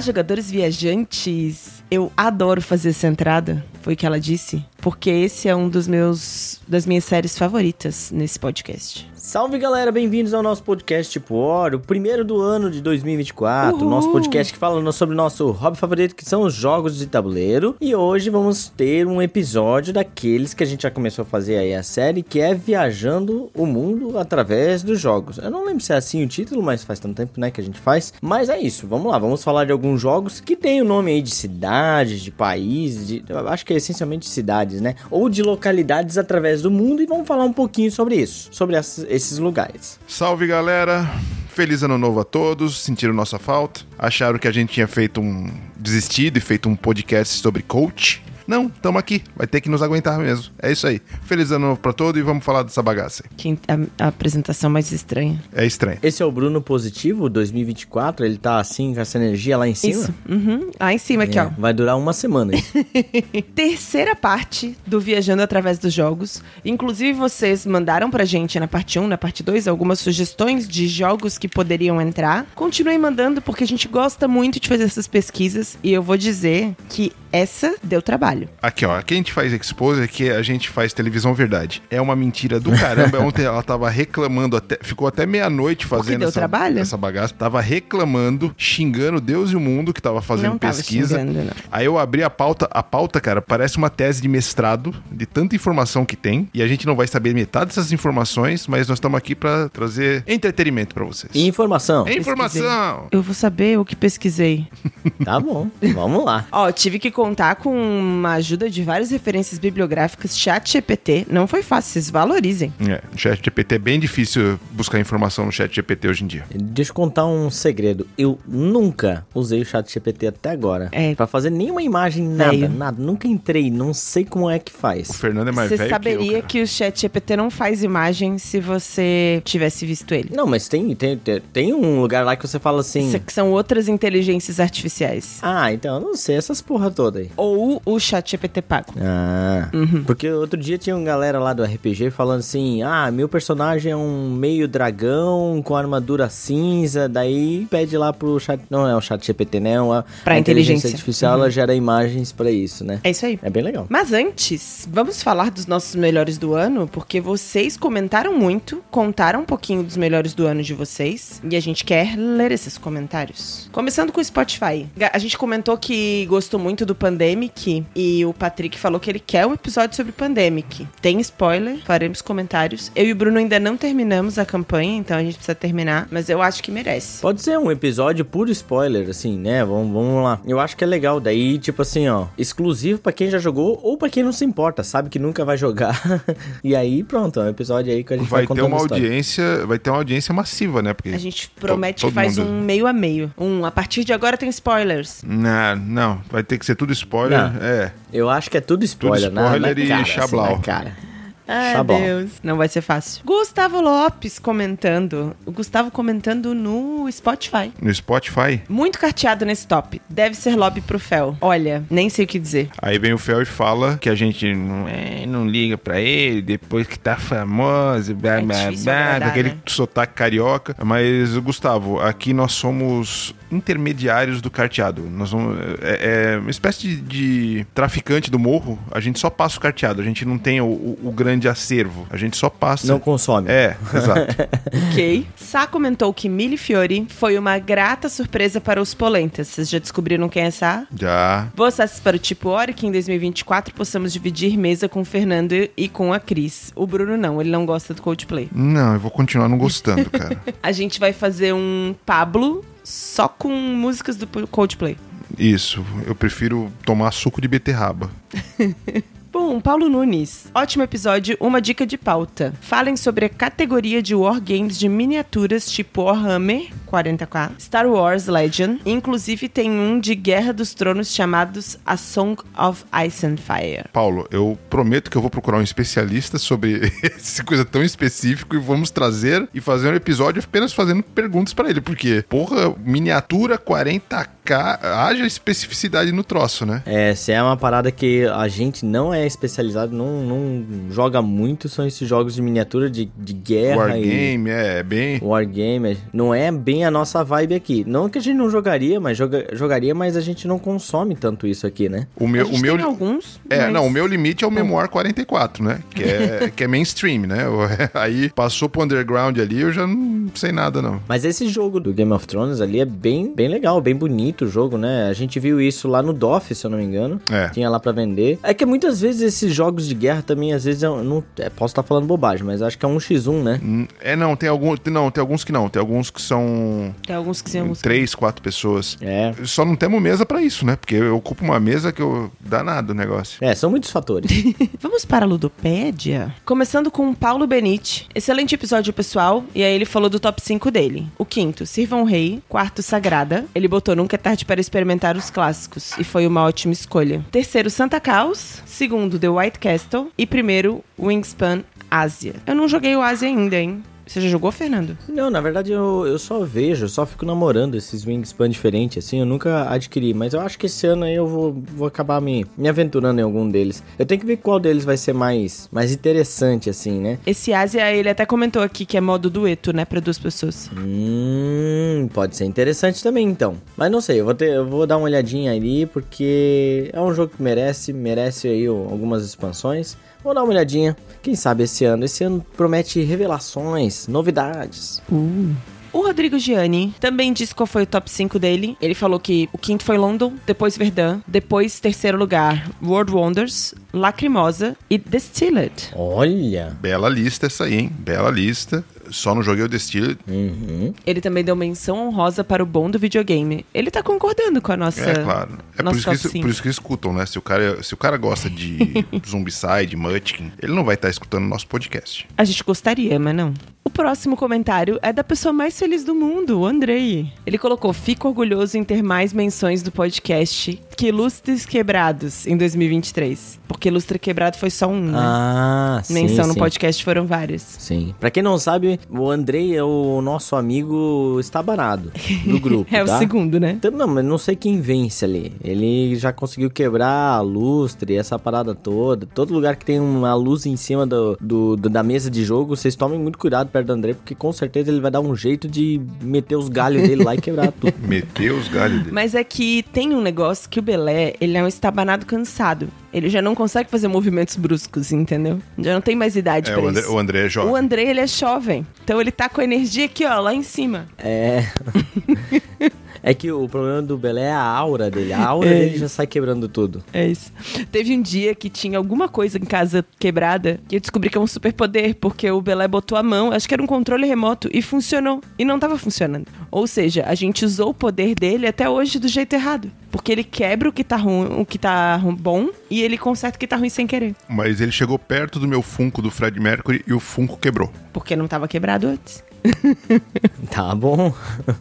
Jogadores viajantes! Eu adoro fazer essa entrada, foi o que ela disse, porque esse é um dos meus das minhas séries favoritas nesse podcast. Salve galera, bem-vindos ao nosso podcast Tipo Hora, o primeiro do ano de 2024. Uhul. Nosso podcast que fala sobre o nosso hobby favorito, que são os jogos de tabuleiro. E hoje vamos ter um episódio daqueles que a gente já começou a fazer aí a série, que é Viajando o Mundo através dos jogos. Eu não lembro se é assim o título, mas faz tanto tempo né, que a gente faz. Mas é isso, vamos lá, vamos falar de alguns jogos que tem o nome aí de cidades, de países, de, acho que é essencialmente cidades, né? Ou de localidades através do mundo e vamos falar um pouquinho sobre isso, sobre as, esses lugares. Salve galera! Feliz ano novo a todos. Sentiram nossa falta? Acharam que a gente tinha feito um desistido e feito um podcast sobre coach? Não, tamo aqui. Vai ter que nos aguentar mesmo. É isso aí. Feliz ano novo pra todos e vamos falar dessa bagaça. aí. Quem, a, a apresentação mais estranha. É estranho. Esse é o Bruno Positivo 2024, ele tá assim com essa energia lá em cima. Isso. Uhum. Lá em cima aqui, É, ó. vai durar uma semana. isso. Terceira parte do Viajando através dos jogos. Inclusive, vocês mandaram pra gente na parte 1, na parte 2, algumas sugestões de jogos que poderiam entrar. Continuem mandando, porque a gente gosta muito de fazer essas pesquisas. E eu vou dizer que essa deu trabalho. Aqui, ó. Aqui a gente faz expose, aqui a gente faz televisão verdade. É uma mentira do caramba. Ontem ela tava reclamando, até, ficou até meia-noite fazendo deu essa, trabalho? essa bagaça. Tava reclamando, xingando Deus e o mundo que tava fazendo Não tava pesquisa. xingando, não. Aí eu abri a pauta, a pauta, cara, parece uma tese de mestrado, de tanta informação que tem, e a gente não vai saber metade dessas informações, mas nós estamos aqui pra trazer entretenimento pra vocês. Informação? É informação! Eu vou saber o que pesquisei. Tá bom, vamos lá. Ó, tive que contar com uma ajuda de várias referências bibliográficas, chat GPT. Não foi fácil, vocês valorizem. É, no chat GPT é bem difícil buscar informação no chat GPT hoje em dia. Deixa eu contar um segredo. Eu nunca usei o chat GPT até agora. É. Pra fazer nenhuma imagem, nada, Velho. nada. Nunca entrei, não sei como é que O faz. Fernando é mais Você velho saberia que eu, que, o chat GPT não faz imagem se você tivesse visto ele. Não, mas tem, tem, tem, um lugar lá que você fala assim... Isso aqui são outras inteligências artificiais. Ah, então eu não sei essas porra toda aí. Ou o chat GPT pago. Ah, Uhum. porque outro dia tinha uma galera lá do RPG falando assim: ah, meu personagem é um meio dragão com armadura cinza. Daí pede lá pro chat. Não é o chat GPT, né? Uma, Pra a inteligência. artificial ela gera imagens pra isso, né? É isso aí. É bem legal. Mas antes, vamos falar dos nossos melhores do ano, porque vocês comentaram muito, contaram um pouquinho dos melhores do ano de vocês, e a gente quer ler esses comentários. Começando com o Spotify. A gente comentou que gostou muito do Pandemic, e o Patrick falou que ele quer um episódio sobre Pandemic. Tem spoiler, faremos comentários. Eu e o Bruno ainda não terminamos a campanha, então a gente precisa terminar, mas eu acho que merece. Pode ser um episódio puro spoiler, assim, né? Vamos, vamos lá. Eu acho que é legal. Daí, tipo assim, ó, exclusivo pra quem já jogou ou pra quem não se importa, sabe que nunca vai jogar. e aí, pronto, é um episódio aí que a gente vai, Vai ter uma audiência, vai ter uma audiência massiva, né? Porque A gente promete todo que faz mundo- um meio a meio. Um, a partir de agora tem spoilers. Não, não, vai ter que ser tudo spoiler. Não. É. Eu acho que é tudo spoiler, na- spoiler na, e cara. Assim, na cara. Ai, Chablau. Deus. Não vai ser fácil. Gustavo Lopes comentando. O Gustavo comentando no Spotify. No Spotify. Muito carteado nesse top. Deve ser lobby pro Fel. Olha, nem sei o que dizer. Aí vem o Fel e fala que a gente não, é, não liga pra ele depois que tá famoso, blá É blá blá, agradar, com aquele né? sotaque carioca. Mas, Gustavo, aqui nós somos intermediários do carteado. Nós vamos, é, é uma espécie de, de traficante do morro. A gente só passa o carteado, a gente não tem o, o- o grande acervo. A gente só passa. Não consome. É, exato. ok. Sá comentou que Mili Fiori foi uma grata surpresa para os polentas. Vocês já descobriram quem é Sá? Já. Vocês para o tipo hora que em 2024 possamos dividir mesa com o Fernando e com a Cris. O Bruno não, ele não gosta do Coldplay. Não, eu vou continuar não gostando, cara. A gente vai fazer um Pablo só com músicas do Coldplay. Isso, eu prefiro tomar suco de beterraba. Bom, Paulo Nunes. Ótimo episódio, uma dica de pauta. Falem sobre a categoria de wargames de miniaturas tipo Warhammer 40k, Star Wars Legend. Inclusive tem um de Guerra dos Tronos chamados A Song of Ice and Fire. Paulo, eu prometo que eu vou procurar um especialista sobre essa coisa tão específica e vamos trazer e fazer um episódio apenas fazendo perguntas pra ele, porque, porra, miniatura 40k, haja especificidade no troço, né? É, se é uma parada que a gente não é é especializado, não, não joga muito, são esses jogos de miniatura de, de guerra Wargame, é, é bem. Wargame. Não é bem a nossa vibe aqui. Não que a gente não jogaria, mas joga- jogaria, mas a gente não consome tanto isso aqui, né? O A meu, gente o meu, tem alguns. É, mas- não, o meu limite é o Memoir 44, né? Que é, que é mainstream, né? Aí passou pro underground ali, eu já não sei nada, não. Mas esse jogo do Game of Thrones ali é bem, bem legal, bem bonito o jogo, né? A gente viu isso lá no DOF, se eu não me engano. É. Tinha lá pra vender. É que muitas vezes esses jogos de guerra também, às vezes, eu não, é, posso estar falando bobagem, mas acho que é um x1, né? Hum, É, não, tem alguns. Não, tem alguns que não. Tem alguns que são Tem alguns que que três, quatro pessoas. É. Só não temos mesa pra isso, né? Porque eu ocupo uma mesa que eu. danado o negócio. É, são muitos fatores. Vamos para a Ludopédia? Começando com o Paulo Benite. Excelente episódio, pessoal. E aí ele falou do top 5 dele. O quinto, Sirvam Rei. Quarto, Sagrada. Ele botou Nunca é Tarde para Experimentar os Clássicos. E foi uma ótima escolha. Terceiro, Santa Caos. Segundo, The White Castle. E primeiro, Wingspan Ásia. Eu não joguei o Ásia ainda, hein? Você já jogou, Fernando? não, na verdade eu, eu só vejo, eu só fico namorando esses Wingspan diferentes, assim, eu nunca adquiri. Mas eu acho que esse ano aí eu vou, vou acabar me, me aventurando em algum deles. Eu tenho que ver qual deles vai ser mais, mais interessante, assim, né? Esse Ásia, ele até comentou aqui que é modo dueto, né? Pra duas pessoas. Hum, pode ser interessante também, então. Mas não sei, eu vou, ter, eu vou dar uma olhadinha ali, porque é um jogo que merece, merece aí algumas expansões. Vou dar uma olhadinha, quem sabe esse ano. Esse ano promete revelações, novidades. O Rodrigo Gianni também disse qual foi o top 5 dele. Ele falou que o quinto foi London, depois Verdun, depois terceiro lugar World Wonders, Lacrimosa e Distilled. Olha! Bela lista essa aí, hein? Bela lista. Só não joguei o Destilled. Uhum. Ele também deu menção honrosa para o bom do videogame. Ele tá concordando com a nossa. É, claro. É por isso, que, por isso que escutam, né? Se o cara, se o cara gosta de Zombicide, Munchkin, ele não vai estar escutando o nosso podcast. A gente gostaria, mas não. O próximo comentário é da pessoa mais feliz do mundo, o Andrei. Ele colocou: Fico orgulhoso em ter mais menções do podcast que Lustres Quebrados em 2023. Porque Lustre Quebrado foi só um, né? Ah, sim, Menção no sim. podcast foram várias. Sim. Pra quem não sabe, o Andrei é o nosso amigo estabanado do grupo, É o tá? segundo, né? Então, não, mas não sei quem vence ali. Ele já conseguiu quebrar a lustre, essa parada toda. Todo lugar que tem uma luz em cima do, do- do- da mesa de jogo, vocês tomem muito cuidado perto do André, porque com certeza ele vai dar um jeito de meter os galhos dele lá e quebrar tudo. Meteu os galhos dele. Mas é que tem um negócio que o Belé, ele é um estabanado cansado. Ele já não consegue fazer movimentos bruscos, entendeu? Já não tem mais idade É, pra o André, isso. o André é jovem. O André, ele é jovem. Então ele tá com a energia aqui, ó, lá em cima. É. É que o problema do Belé é a aura dele. A aura É. dele já sai quebrando tudo. É isso. Teve um dia que tinha alguma coisa em casa quebrada que eu descobri que é um superpoder, porque o Belé botou a mão, acho que era um controle remoto, e funcionou. E não tava funcionando. Ou seja, a gente usou o poder dele até hoje do jeito errado. Porque ele quebra o que tá ruim, o que tá bom e ele conserta o que tá ruim sem querer. Mas ele chegou perto do meu Funko do Fred Mercury e o Funko quebrou. Porque não tava quebrado antes. Tá bom.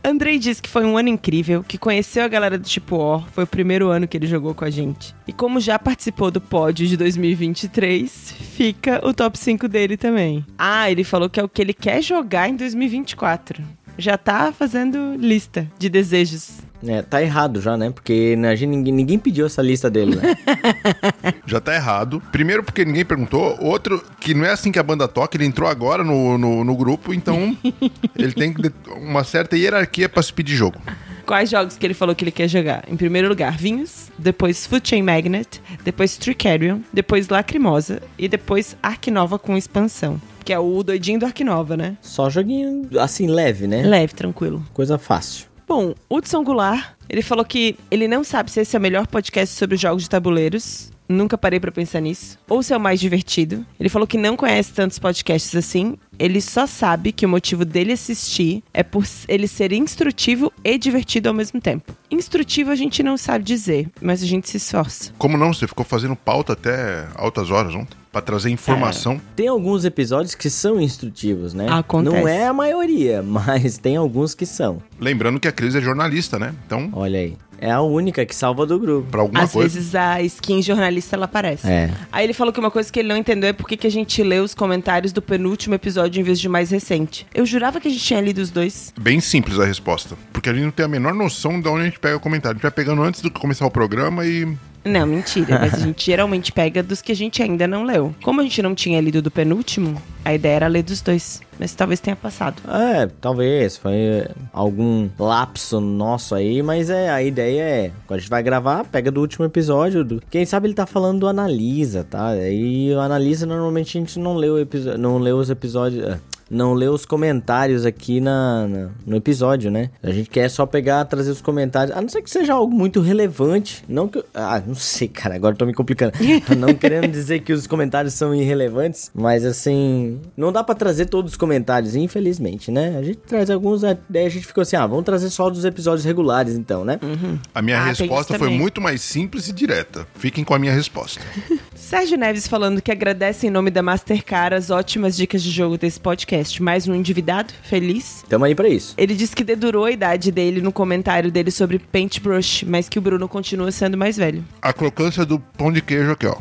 Andrei disse que foi um ano incrível, que conheceu a galera do Tipo O, foi o primeiro ano que ele jogou com a gente. E como já participou do pódio de 2023, fica o top 5 dele também. Ah, ele falou que é o que ele quer jogar em 2024. Já tá fazendo lista de desejos. É, tá errado já, né? Porque a gente, ninguém, ninguém pediu essa lista dele, né? Já tá errado. Primeiro porque ninguém perguntou. Outro, que não é assim que a banda toca. Ele entrou agora no, no, no grupo, então ele tem que ter uma certa hierarquia pra se pedir jogo. Quais jogos que ele falou que ele quer jogar? Em primeiro lugar, Vinhos, depois Food Chain Magnet, depois Tricarion, depois Lacrimosa e depois Ark Nova com expansão. Que é o doidinho do Ark Nova, né? Só joguinho, assim, leve, né? Leve, tranquilo. Coisa fácil. Bom, Hudson Goulart, ele falou que ele não sabe se esse é o melhor podcast sobre jogos de tabuleiros. Nunca parei pra pensar nisso. Ou se é o mais divertido. Ele falou que não conhece tantos podcasts assim. Ele só sabe que o motivo dele assistir é por ele ser instrutivo e divertido ao mesmo tempo. Instrutivo a gente não sabe dizer, mas a gente se esforça. Como não? Você ficou fazendo pauta até altas horas ontem pra trazer informação. Tem alguns episódios que são instrutivos, né? Acontece. Não é a maioria, mas tem alguns que são. Lembrando que a Cris é jornalista, né? Então, Olha aí. É a única que salva do grupo. pra alguma Às coisa. vezes a skin jornalista ela aparece. É. Aí ele falou que uma coisa que ele não entendeu é por que que a gente lê os comentários do penúltimo episódio em vez de mais recente. Eu jurava que a gente tinha lido os dois. Bem simples a resposta. Porque a gente não tem a menor noção de onde a gente pega o comentário. A gente vai pegando antes do que começar o programa e Não, mentira. Mas a gente geralmente pega dos que a gente ainda não leu. Como a gente não tinha lido do penúltimo, a ideia era ler dos dois. Mas talvez tenha passado. É, talvez. Foi algum lapso nosso aí, mas é, a ideia é. Quando a gente vai gravar, pega do último episódio. Do, quem sabe ele tá falando do Analisa, tá? Aí o Analisa normalmente a gente não lê, o episódio, não lê os episódios. Não lê os comentários aqui na, na- no episódio, né? A gente quer só pegar, trazer os comentários, a não ser que seja algo muito relevante. Não que. eu- Ah, não sei, cara, agora eu tô me complicando. não querendo dizer que os comentários são irrelevantes, mas assim. Não dá pra trazer todos os comentários, infelizmente, né? A gente traz alguns, daí a gente ficou assim, ah, vamos trazer só dos episódios regulares então, né? A minha Ah, resposta foi muito mais simples e direta. Fiquem com a minha resposta. Sérgio Neves falando que agradece em nome da Mastercard as ótimas dicas de jogo desse podcast. Mais um endividado, feliz. Tamo aí pra isso. Ele disse que dedurou a idade dele no comentário dele sobre Paintbrush, mas que o Bruno continua sendo mais velho. A crocância do pão de queijo aqui, ó.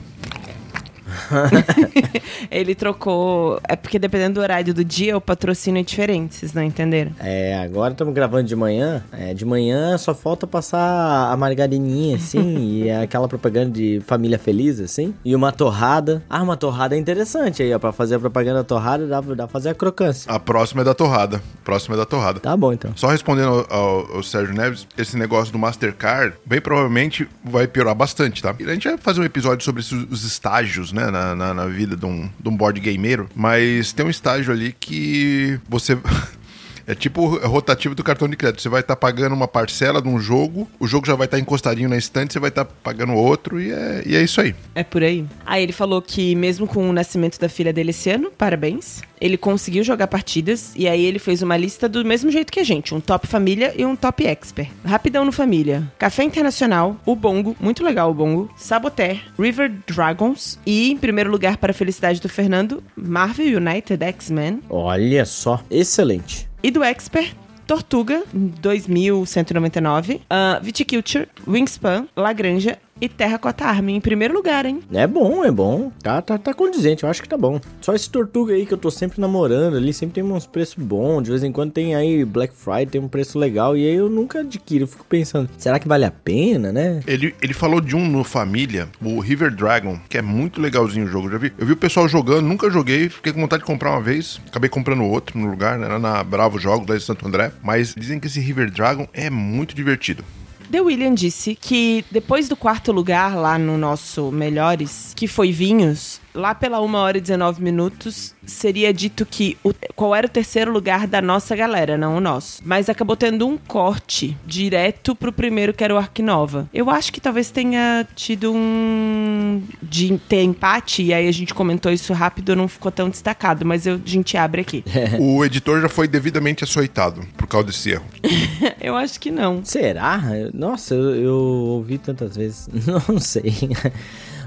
Ele trocou. É porque dependendo do horário do dia, o patrocínio é diferente, vocês não entenderam? É, agora estamos gravando de manhã. É, de manhã só falta passar a margarininha, assim, e é aquela propaganda de família feliz, assim. E uma torrada. Ah, uma torrada é interessante aí, ó. Pra fazer a propaganda da torrada, dá, dá pra fazer a crocância. A próxima é da torrada. Próxima é da torrada. Tá bom, então. Só respondendo ao, ao- ao Sérgio Neves, esse negócio do Mastercard, bem provavelmente vai piorar bastante, tá? A gente vai fazer um episódio sobre esses- os estágios, né, na, na, na vida de um, de um board gameiro, mas tem um estágio ali que você. É tipo o rotativo do cartão de crédito. Você vai estar pagando uma parcela de um jogo, o jogo já vai estar encostadinho na estante, você vai estar pagando outro, e é, e é isso aí. É por aí. Aí ele falou que mesmo com o nascimento da filha dele esse ano, parabéns, ele conseguiu jogar partidas e aí ele fez uma lista do mesmo jeito que a gente, um top família e um top expert. Rapidão no família. Café Internacional, o Bongo, muito legal o Bongo, Saboteur, River Dragons e em primeiro lugar para a felicidade do Fernando, Marvel United X-Men Olha só, excelente. E do expert Tortuga, 2199, uh, Viticulture, Wingspan, Lagranja e Terracota Army em primeiro lugar, hein? É bom, é bom. Tá, tá, tá condizente, eu acho que tá bom. Só esse tortuga aí que eu tô sempre namorando ali, sempre tem uns preços bons. De vez em quando tem aí Black Friday, tem um preço legal. E aí eu nunca adquiro, eu fico pensando, será que vale a pena, né? Ele, ele falou de um no Família, o River Dragon, que é muito legalzinho o jogo. Já vi, eu vi o pessoal jogando, nunca joguei, fiquei com vontade de comprar uma vez, acabei comprando outro no lugar, né, na Bravo Jogos, lá de Santo André. Mas dizem que esse River Dragon é muito divertido. The William disse que depois do quarto lugar lá no nosso Melhores, que foi Vinhos, lá pela 1 hora e 19 minutos, seria dito que o- qual era o terceiro lugar da nossa galera, não o nosso. Mas acabou tendo um corte direto pro primeiro, que era o Arquinova. Eu acho que talvez tenha tido um. de ter empate, e aí a gente comentou isso rápido, não ficou tão destacado, mas eu, a gente abre aqui. o editor já foi devidamente açoitado por causa desse erro. eu acho que não. Será? Nossa, eu, eu ouvi tantas vezes. Não sei.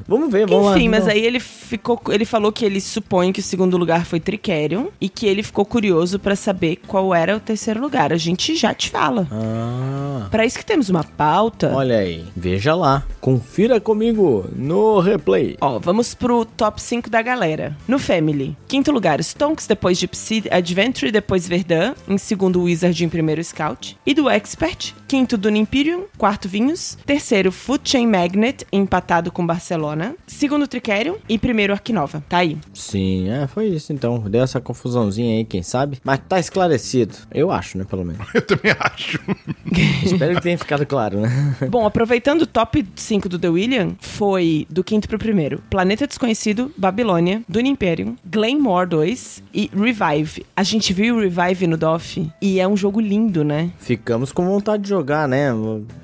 Vamos ver, vamos lá. Enfim, mas aí ele ficou, ele falou que ele supõe que o segundo lugar foi Tricerion e que ele ficou curioso pra saber qual era o terceiro lugar. A gente já te fala. Ah, Pra isso que temos uma pauta. olha aí. Veja lá. Confira comigo no replay. Ó, vamos pro top 5 da galera. No Family, quinto lugar, Stonks, depois Gypsy Adventure, depois Verdun, em segundo Wizard, em primeiro Scout. E do Expert, quinto do Imperium, quarto Vinhos, terceiro Food Chain Magnet, empatado com Barcelona, segundo Tricerion e primeiro Arquinova. Tá aí. Sim, é, foi isso então. Deu essa confusãozinha aí, quem sabe? Mas tá esclarecido. Eu acho, né, pelo menos. Eu também acho. Espero que tenha ficado claro, né? Bom, aproveitando o top 5 do The William, foi do quinto pro primeiro. Planeta Desconhecido, Babilônia, Dune Imperium, Glenmore 2 e Revive. A gente viu o Revive no DOF e é um jogo lindo, né? Ficamos com vontade de jogar, né?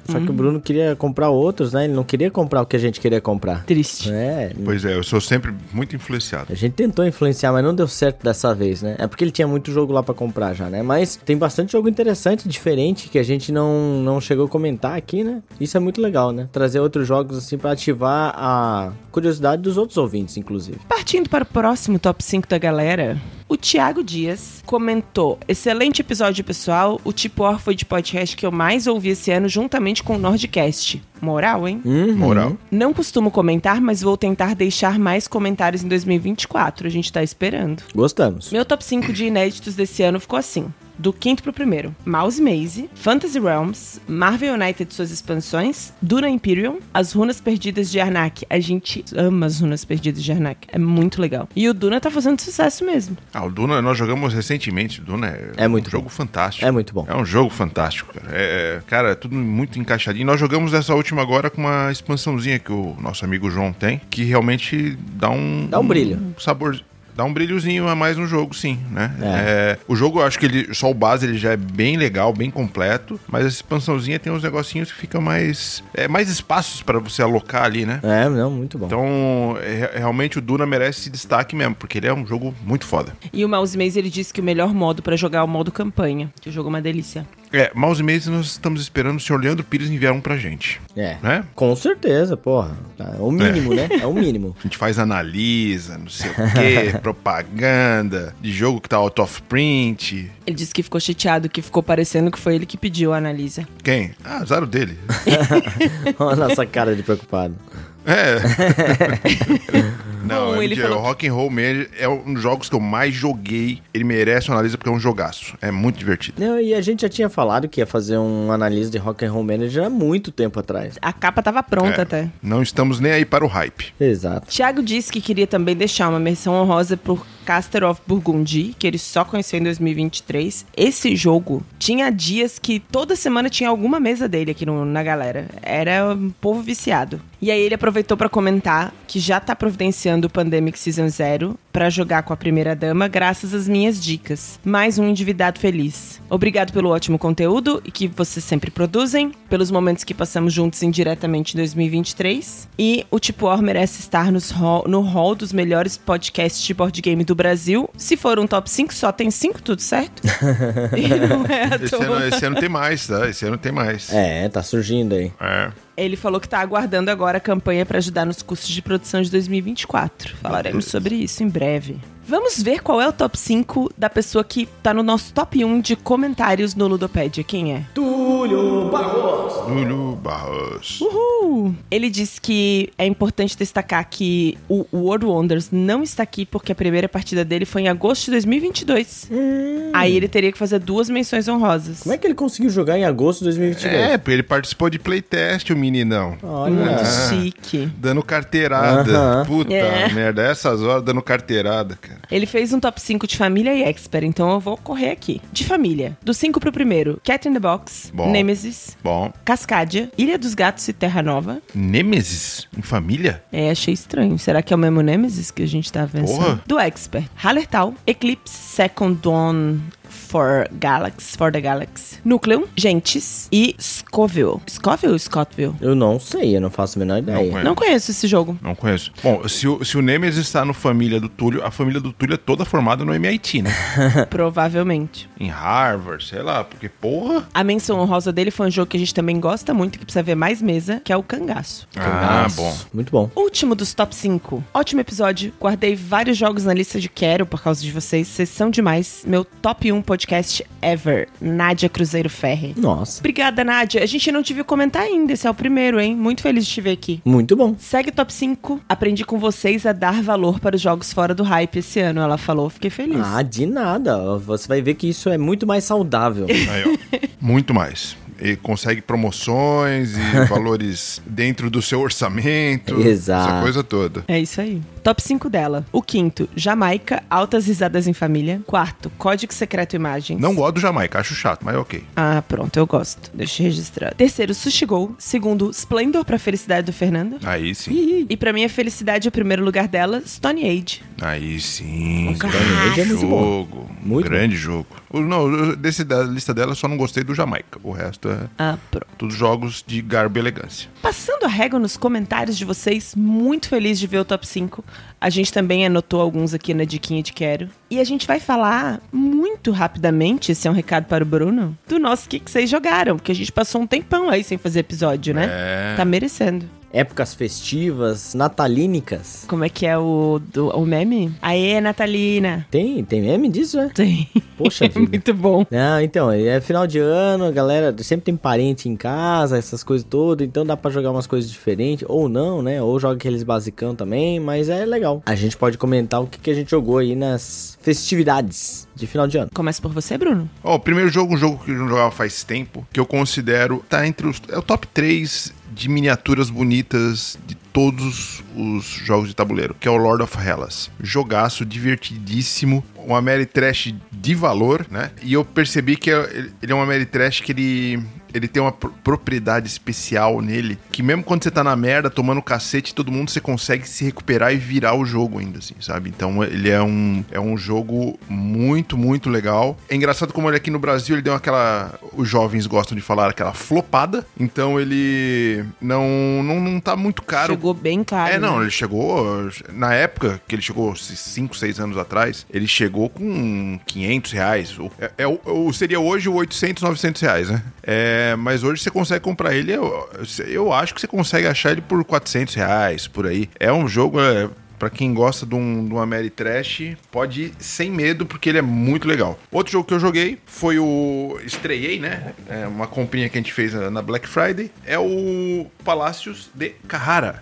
Só que o Bruno queria comprar outros, né? Ele não queria comprar o que a gente queria comprar. Triste. É, Pois é, eu sou sempre muito influenciado. a gente tentou influenciar, mas não deu certo dessa vez, né? É porque ele tinha muito jogo lá pra comprar já, né? Mas tem bastante jogo interessante, diferente, que a gente não, não chegou a comentar aqui, né? Isso é muito legal, né? Trazer outros jogos assim pra ativar a curiosidade dos outros ouvintes, inclusive. Partindo para o próximo top 5 da galera, o Thiago Dias comentou: Excelente episódio, pessoal. O tipo Or foi de podcast que eu mais ouvi esse ano, juntamente com o Nordcast. Moral, hein? Uhum. Moral. Não costumo comentar, mas vou tentar deixar mais comentários em 2024. A gente tá esperando. Gostamos. Meu top 5 de inéditos desse ano ficou assim: do quinto pro primeiro. Mouse Maze, Fantasy Realms, Marvel United suas expansões, Duna Imperium, As Runas Perdidas de Arnak. A gente ama as Runas Perdidas de Arnak. É muito legal. E o Duna tá fazendo sucesso mesmo. Ah, o Duna, nós jogamos recentemente. O Duna é, É muito um jogo fantástico. É muito bom. É um jogo fantástico, cara. É, é- cara, é tudo muito encaixadinho. Nós jogamos essa última agora com uma expansãozinha que o nosso amigo João tem, que realmente dá um... Dá um brilho. sabor... Dá um brilhozinho a mais no jogo, sim, né? É. É, o jogo, eu acho que ele, só o base ele já é bem legal, bem completo, mas essa expansãozinha tem uns negocinhos que ficam mais... É, mais espaços pra você alocar ali, né? É, não, muito bom. Então, é- realmente o Duna merece esse destaque mesmo, porque ele é um jogo muito foda. E o Mouse Maze, ele disse que o melhor modo pra jogar é o modo campanha. Que o jogo é uma delícia. É, Mouse Maze nós estamos esperando o senhor Leandro Pires enviar um pra gente, É. né? Com certeza, porra. É o mínimo, né? É o mínimo. A gente faz analisa, não sei o quê, propaganda, de jogo que tá out of print. Ele disse que ficou chateado, que ficou parecendo que foi ele que pediu a analisa. Quem? Ah, azar o dele. Olha a nossa cara de preocupado. É. Não, Bom, é ele falou- o Rock and Roll Man é um dos jogos que eu mais joguei. Ele merece uma analisa porque é um jogaço. É muito divertido. Não, e a gente já tinha falado que ia fazer um análise de Rock and Roll Manager há muito tempo atrás. A capa tava pronta É, até. Não estamos nem aí para o hype. Exato. Thiago disse que queria também deixar uma menção honrosa por Caster of Burgundy, que ele só conheceu em 2023. Esse jogo tinha dias que toda semana tinha alguma mesa dele aqui no- na galera. Era um povo viciado. E aí ele aproveitou pra comentar que já tá providenciando o Pandemic Season Zero pra jogar com a primeira dama, graças às minhas dicas. Mais um endividado feliz. Obrigado pelo ótimo conteúdo e que vocês sempre produzem, pelos momentos que passamos juntos indiretamente em 2023. E o Tipo War merece estar nos hall- no hall dos melhores podcasts de board game do Brasil. Se for um top 5, só tem 5, tudo certo? e não é à Esse toa. ano, esse ano tem mais, tá? Esse ano tem mais. É, tá surgindo aí. É. Ele falou que tá aguardando agora a campanha para ajudar nos custos de produção de 2024. Falaremos sobre isso em breve. Vamos ver qual é o top 5 da pessoa que tá no nosso top 1 de comentários no Ludopédia. Quem é? Túlio Barros. Lulu Barros. Uhul! Ele disse que é importante destacar que o World Wonders não está aqui porque a primeira partida dele foi em agosto de 2022. Aí ele teria que fazer duas menções honrosas. Como é que ele conseguiu jogar em agosto de 2022? É, porque ele participou de playtest, o meninão. Olha. Muito Ah. chique. Dando carteirada. Aham. Puta É. merda, essas horas dando carteirada, cara. Ele fez um top 5 de família e expert, então eu vou correr aqui. De família, do 5 pro primeiro, Cat in the Box, Bom. Nemesis, Bom, Cascadia, Ilha dos Gatos e Terra Nova. Nemesis em família? É, achei estranho. Será que é o mesmo Nemesis que a gente tá vendo? Porra. Do Expert, Hallertau, Eclipse, Second Dawn for Galaxy, for the Galaxy, Núcleo, Gentes e Scoville. Scoville ou Scottville? Eu não sei, eu não faço a menor ideia. conheço. Não conheço esse jogo. Não conheço. Bom, se o, se o Nemesis está no família do Túlio, a família do Túlio é toda formada no MIT, né? Provavelmente. em Harvard, sei lá, porque porra. A menção honrosa dele foi um jogo que a gente também gosta muito, que precisa ver mais mesa, que é o Cangaço. Ah, bom. Muito bom. Último dos top 5. Ótimo episódio. Guardei vários jogos na lista de quero por causa de vocês. Vocês são demais. Meu top 1 podcast ever. Nádia Cruzeiro Ferre. Nossa. Obrigada, Nádia. A gente não te viu comentar ainda. Esse é o primeiro, hein? Muito feliz de te ver aqui. Muito bom. Segue o top 5. Aprendi com vocês a dar valor para os jogos fora do hype esse ano, ela falou. Fiquei feliz. Ah, de nada. Você vai ver que isso é muito mais saudável. Aí, ó. Muito mais. Ele consegue promoções e valores dentro do seu orçamento. Exato. Essa coisa toda. É isso aí. Top 5 dela. O quinto, Jamaica, Altas Risadas em Família. Quarto, Código Secreto Imagens. Não gosto do Jamaica, acho chato, mas ok. Ah, pronto, eu gosto. Deixa eu registrar. Terceiro, Sushi Go. Segundo, Splendor pra felicidade do Fernando. Aí sim. E pra minha felicidade, o primeiro lugar dela, Stone Age. Aí sim. Grande é muito bom. jogo. Muito grande jogo. O- Não, desse, da lista dela, só não gostei do Jamaica. O resto é Ah, pronto. todos jogos de garbo e elegância. Passando a régua nos comentários de vocês, muito feliz de ver o top 5. A gente também anotou alguns aqui na diquinha de quero. E a gente vai falar muito rapidamente, esse é um recado para o Bruno, do nosso que, que vocês jogaram, porque a gente passou um tempão aí sem fazer episódio, né? É. Tá merecendo. Épocas festivas, natalínicas. Como é que é o, do, o meme? Aê, Natalina. Tem, tem meme disso, né? Tem. Poxa vida. Muito bom. Não, então, é final de ano, a galera sempre tem parente em casa, essas coisas todas, então dá pra jogar umas coisas diferentes, ou não, né? Ou joga aqueles basicão também, mas é legal. A gente pode comentar o que, que a gente jogou aí nas festividades de final de ano. Começa por você, Bruno. Ó, o primeiro jogo, um jogo que eu não jogava faz tempo, que eu considero, tá entre os. É o top 3 de miniaturas bonitas de todos os jogos de tabuleiro, que é o Lord of Hellas. Jogaço divertidíssimo, uma Mary Trash de valor, né? E eu percebi que é- ele é uma Mary Trash que ele ele tem uma pro- propriedade especial nele, que mesmo quando você tá na merda, tomando cacete, todo mundo você consegue se recuperar e virar o jogo ainda, assim, sabe? Então ele é um, é um jogo muito, muito legal. É engraçado como ele aqui no Brasil, ele deu aquela. Os jovens gostam de falar aquela flopada. Então ele não, não, não tá muito caro. Chegou bem caro. É, não, né? ele chegou. Na época que ele chegou, 5, 6 anos atrás, ele chegou com 500 reais. É, é seria hoje o 800, 900 reais, né? É, mas hoje você consegue comprar ele. Eu, eu acho que você consegue achar ele por 400 reais, por aí. É um jogo. É, Pra quem gosta de, um, de uma Mary Trash, pode ir sem medo, porque ele é muito legal. Outro jogo que eu joguei foi o. Estreiei, né? É uma comprinha que a gente fez na Black Friday. É o Palácios de Carrara.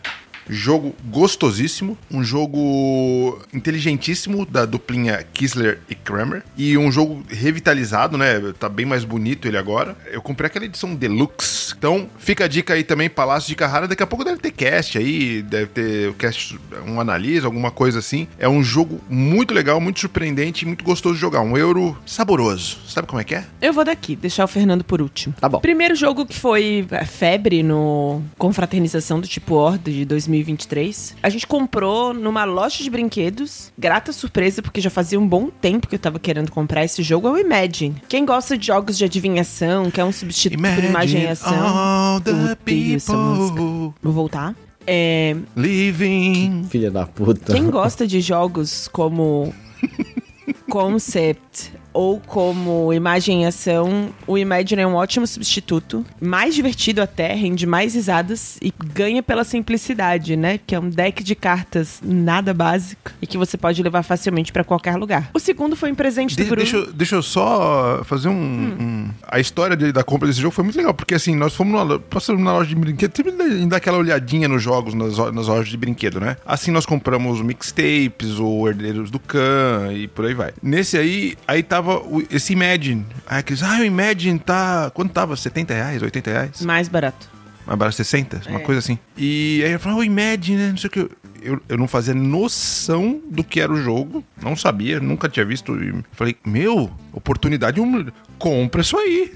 Jogo gostosíssimo, um jogo inteligentíssimo da duplinha Kisler e Kramer e um jogo revitalizado, né? Tá bem mais bonito ele agora. Eu comprei aquela edição deluxe. Então, fica a dica aí também, Palácio de Carrara. Daqui a pouco deve ter cast aí, deve ter o cast, um analisa, alguma coisa assim. É um jogo muito legal, muito surpreendente e muito gostoso de jogar. Um euro saboroso. Sabe como é que é? Eu vou daqui, deixar o Fernando por último. Tá bom. Primeiro jogo que foi é, febre no Confraternização do Tipo Horda de 2023. A gente comprou numa loja de brinquedos. Grata surpresa, porque já fazia um bom tempo que eu tava querendo comprar esse jogo. É o Imagine. Quem gosta de jogos de adivinhação, quer um substituto por imagem e ação. all Eu the odeio essa música. people Vou voltar. É, living. Filha da puta. Quem gosta de jogos como Concept ou como imagem e ação, o Imagine é um ótimo substituto. Mais divertido até, rende mais risadas e ganha pela simplicidade, né? Que é um deck de cartas nada básico e que você pode levar facilmente pra qualquer lugar. O segundo foi um presente do De- Bruno. deixa, eu- deixa eu só fazer um, um- A história dele, da compra desse jogo foi muito legal, porque assim, nós fomos na, lo- passamos na loja de brinquedo, sempre em dar aquela olhadinha nos jogos, nas, nas lojas de brinquedo, né? Assim nós compramos mixtapes, o Herdeiros do Khan e por aí vai. Nesse aí, aí tava o- esse Imagine. Aí aqueles, ah, o Imagine tá. Quanto tava? 70 reais, 80 reais? Mais barato. Mais barato 60? Uma É. coisa assim. E aí eu falei, o Imagine, né? Não sei o que. Eu, eu não fazia noção do que era o jogo. Não sabia, nunca tinha visto. E falei, meu, oportunidade, um, compra isso aí.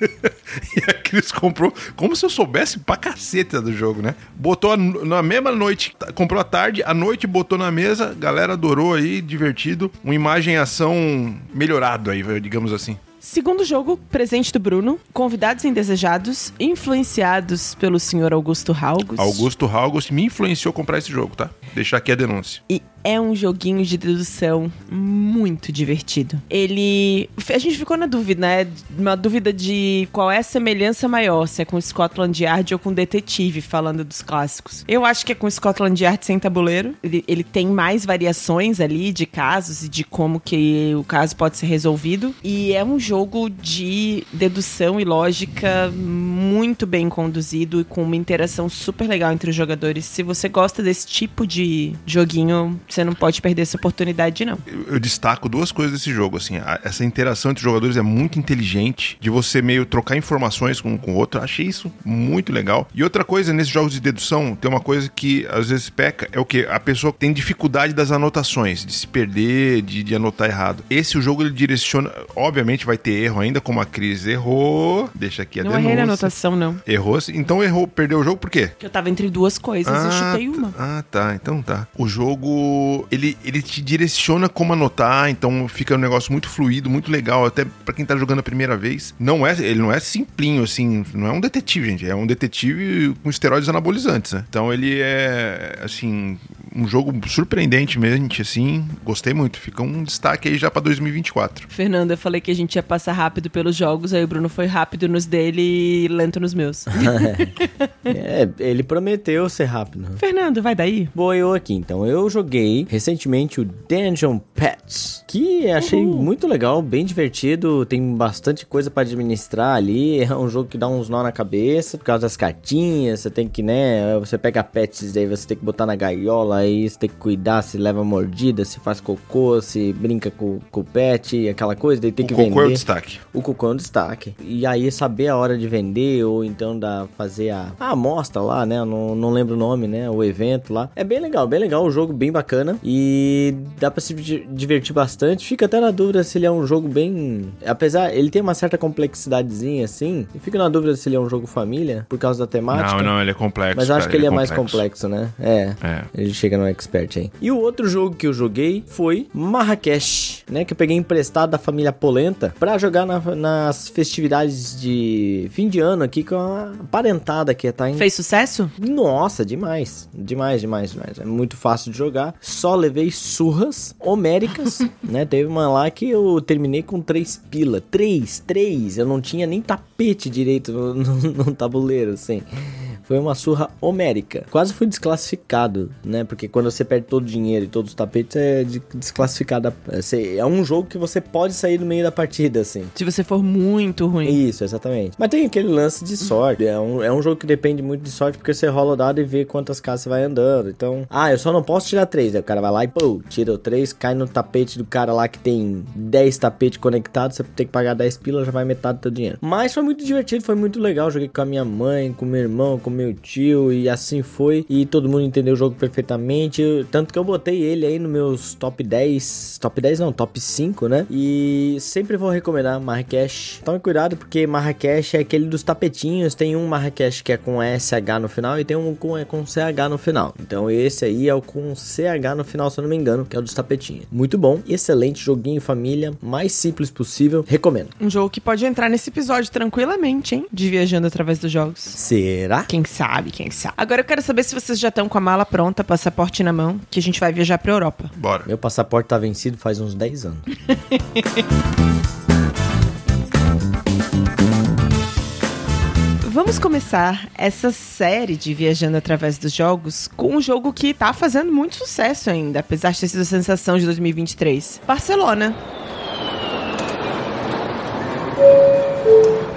e a Cris comprou como se eu soubesse pra caceta do jogo, né? Botou a- na mesma noite, comprou à tarde, à noite botou na mesa, galera adorou aí, divertido. Uma imagem ação melhorado aí, digamos assim. Segundo jogo, presente do Bruno. Convidados indesejados, influenciados pelo senhor Augusto Halgos. Augusto August me influenciou a comprar esse jogo, tá? Deixar aqui a denúncia. E é um joguinho de dedução muito divertido. Ele. A gente ficou na dúvida, né? Uma dúvida de qual é a semelhança maior, se é com Scotland Yard ou com Detetive, falando dos clássicos. Eu acho que é com Scotland Yard sem tabuleiro. Ele, ele tem mais variações ali de casos e de como que o caso pode ser resolvido. E é um jogo de dedução e lógica muito bem conduzido e com uma interação super legal entre os jogadores. Se você gosta desse tipo de joguinho, você não pode perder essa oportunidade, não. eu, eu destaco duas coisas desse jogo, assim, a- essa interação entre os jogadores é muito inteligente, de você meio trocar informações com com o outro, achei isso muito legal. E outra coisa, nesses jogos de dedução, tem uma coisa que às vezes peca, é o que? A pessoa tem dificuldade das anotações, de se perder, de, de anotar errado. Esse o jogo ele direciona, obviamente vai ter erro ainda, como a Cris errou, deixa aqui a não denúncia. errei na anotação, não. Errou, então errou, perdeu o jogo por quê? Porque eu tava entre duas coisas e chutei uma. Ah, tá. Então tá. O jogo, ele, ele te direciona como anotar, então fica um negócio muito fluido, muito legal, até pra quem tá jogando a primeira vez. Não é, ele não é simplinho, assim, não é um detetive, gente. É um detetive com esteroides anabolizantes, né? Então ele é, assim, um jogo surpreendentemente, assim, gostei muito. Fica um destaque aí já pra 2024. Fernanda, eu falei que a gente ia passar rápido pelos jogos, aí o Bruno foi rápido nos dele, lento nos meus. É, ele prometeu ser rápido. Fernando, vai daí? Bom, eu aqui então. Eu joguei recentemente o Dungeon Pets, que achei muito legal, bem divertido. Tem bastante coisa pra administrar ali. É um jogo que dá uns nó na cabeça por causa das cartinhas. Você tem que, né? Você pega pets, daí você tem que botar na gaiola. Aí você tem que cuidar se leva mordida, se faz cocô, se brinca com, com o pet, aquela coisa. Daí tem O que cocô é o vender. destaque. O cocô é um destaque. E aí saber a hora de vender ou então da fazer a, a amostra lá, né? Eu não, não lembro o nome, né? O evento lá. É bem legal, bem legal. O jogo bem bacana. E dá pra se di- divertir bastante. Fica até na dúvida se ele é um jogo bem. Apesar, ele tem uma certa complexidadezinha assim. E fico na dúvida se ele é um jogo família, por causa da temática. Não, não, ele é complexo. Mas eu acho cara, que ele é mais complexo, né? É. É. Ele chega no expert aí. E o outro jogo que eu joguei foi Marrakech, né? Que eu peguei emprestado da família Polenta pra jogar na- nas festividades de fim de ano aqui com a parentada que tá em. Fez sucesso? Nossa, demais. Demais, demais, demais. É muito fácil de jogar. Só levei surras homéricas, né? Teve uma lá que eu terminei com três pila. Três, três. Eu não tinha nem tapete direito no, no- no tabuleiro, assim. Foi uma surra homérica. Quase fui desclassificado, né? Porque quando você perde todo o dinheiro e todos os tapetes, é de- desclassificado. É É um jogo que você pode sair no meio da partida, assim. Se você for muito ruim. Isso, exatamente. Mas tem aquele lance de sorte. É um, é um jogo que depende muito de sorte, porque você rola o dado e vê quantas casas você vai andando. Então, ah, eu só não posso tirar três. Aí o cara vai lá e, pô, tira o três, cai no tapete do cara lá que tem 10 tapetes conectados, você tem que pagar 10 pilas, já vai metade do teu dinheiro. Mas foi muito divertido, foi muito legal. Joguei com a minha mãe, com meu irmão, com meu tio, e assim foi. E todo mundo entendeu o jogo perfeitamente. Eu- tanto que eu botei ele aí nos meus top 10. Top 10 não, top 5, né? E sempre vou recomendar Marrakech. Tome cuidado, porque Marrakech é aquele dos tapetinhos. Tem um Marrakech que é com SH no final e tem um com, é com CH no final. Então esse aí é o com CH no final, se eu não me engano, que é o dos tapetinhos. Muito bom, excelente joguinho família, mais simples possível. Recomendo. Um jogo que pode entrar nesse episódio tranquilamente, hein? De viajando através dos jogos. Será? Quem sabe, quem sabe. Agora eu quero saber se vocês já estão com a mala pronta, passaporte na mão, que a gente vai viajar pra Europa. Bora. Meu passaporte tá vencido faz uns 10 anos. Vamos começar essa série de Viajando através dos jogos com um jogo que tá fazendo muito sucesso ainda, apesar de ter sido a sensação de 2023. Barcelona.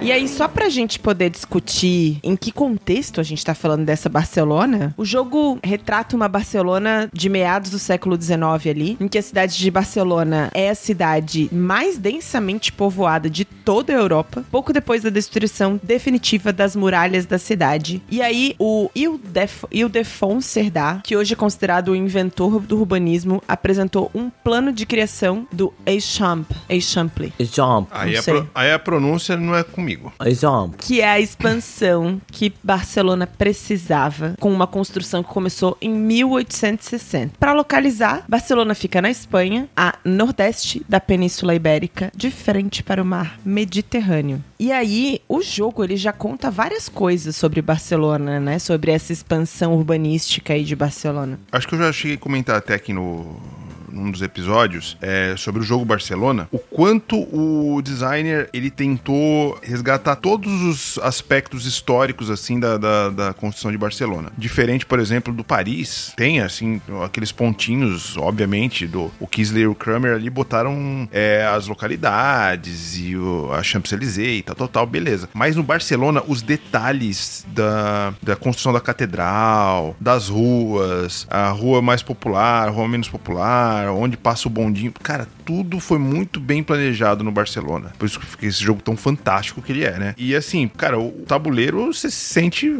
E aí, só pra gente poder discutir em que contexto a gente tá falando dessa Barcelona, o jogo retrata uma Barcelona de meados do século XIX ali, em que a cidade de Barcelona é a cidade mais densamente povoada de toda a Europa, pouco depois da destruição definitiva das muralhas da cidade. E aí, o Ildef Ildefons Cerdá, que hoje é considerado o inventor do urbanismo, apresentou um plano de criação do Eixample. Eixample. Aí a, pro- aí a pronúncia não é comigo. Jump. que é a expansão que Barcelona precisava com uma construção que começou em 1860. Para localizar, Barcelona fica na Espanha, a nordeste da Península Ibérica, de frente para o mar Mediterrâneo. E aí, o jogo ele já conta várias coisas sobre Barcelona, né? Sobre essa expansão urbanística aí de Barcelona. Acho que eu já cheguei a comentar até aqui no num dos episódios é, sobre o jogo Barcelona, o quanto o designer ele tentou resgatar todos os aspectos históricos assim da, da, da construção de Barcelona. Diferente, por exemplo, do Paris, tem assim aqueles pontinhos, obviamente, do o Kisley e o Kramer ali botaram é, as localidades e o, a Champs-Élysées e tal, tal, tal, beleza. Mas no Barcelona, os detalhes da, da construção da catedral, das ruas, a rua mais popular, a rua menos popular, onde passa o bondinho. Cara, tudo foi muito bem planejado no Barcelona. Por isso que fica esse jogo tão fantástico que ele é, né? E assim, cara, o tabuleiro você se sente,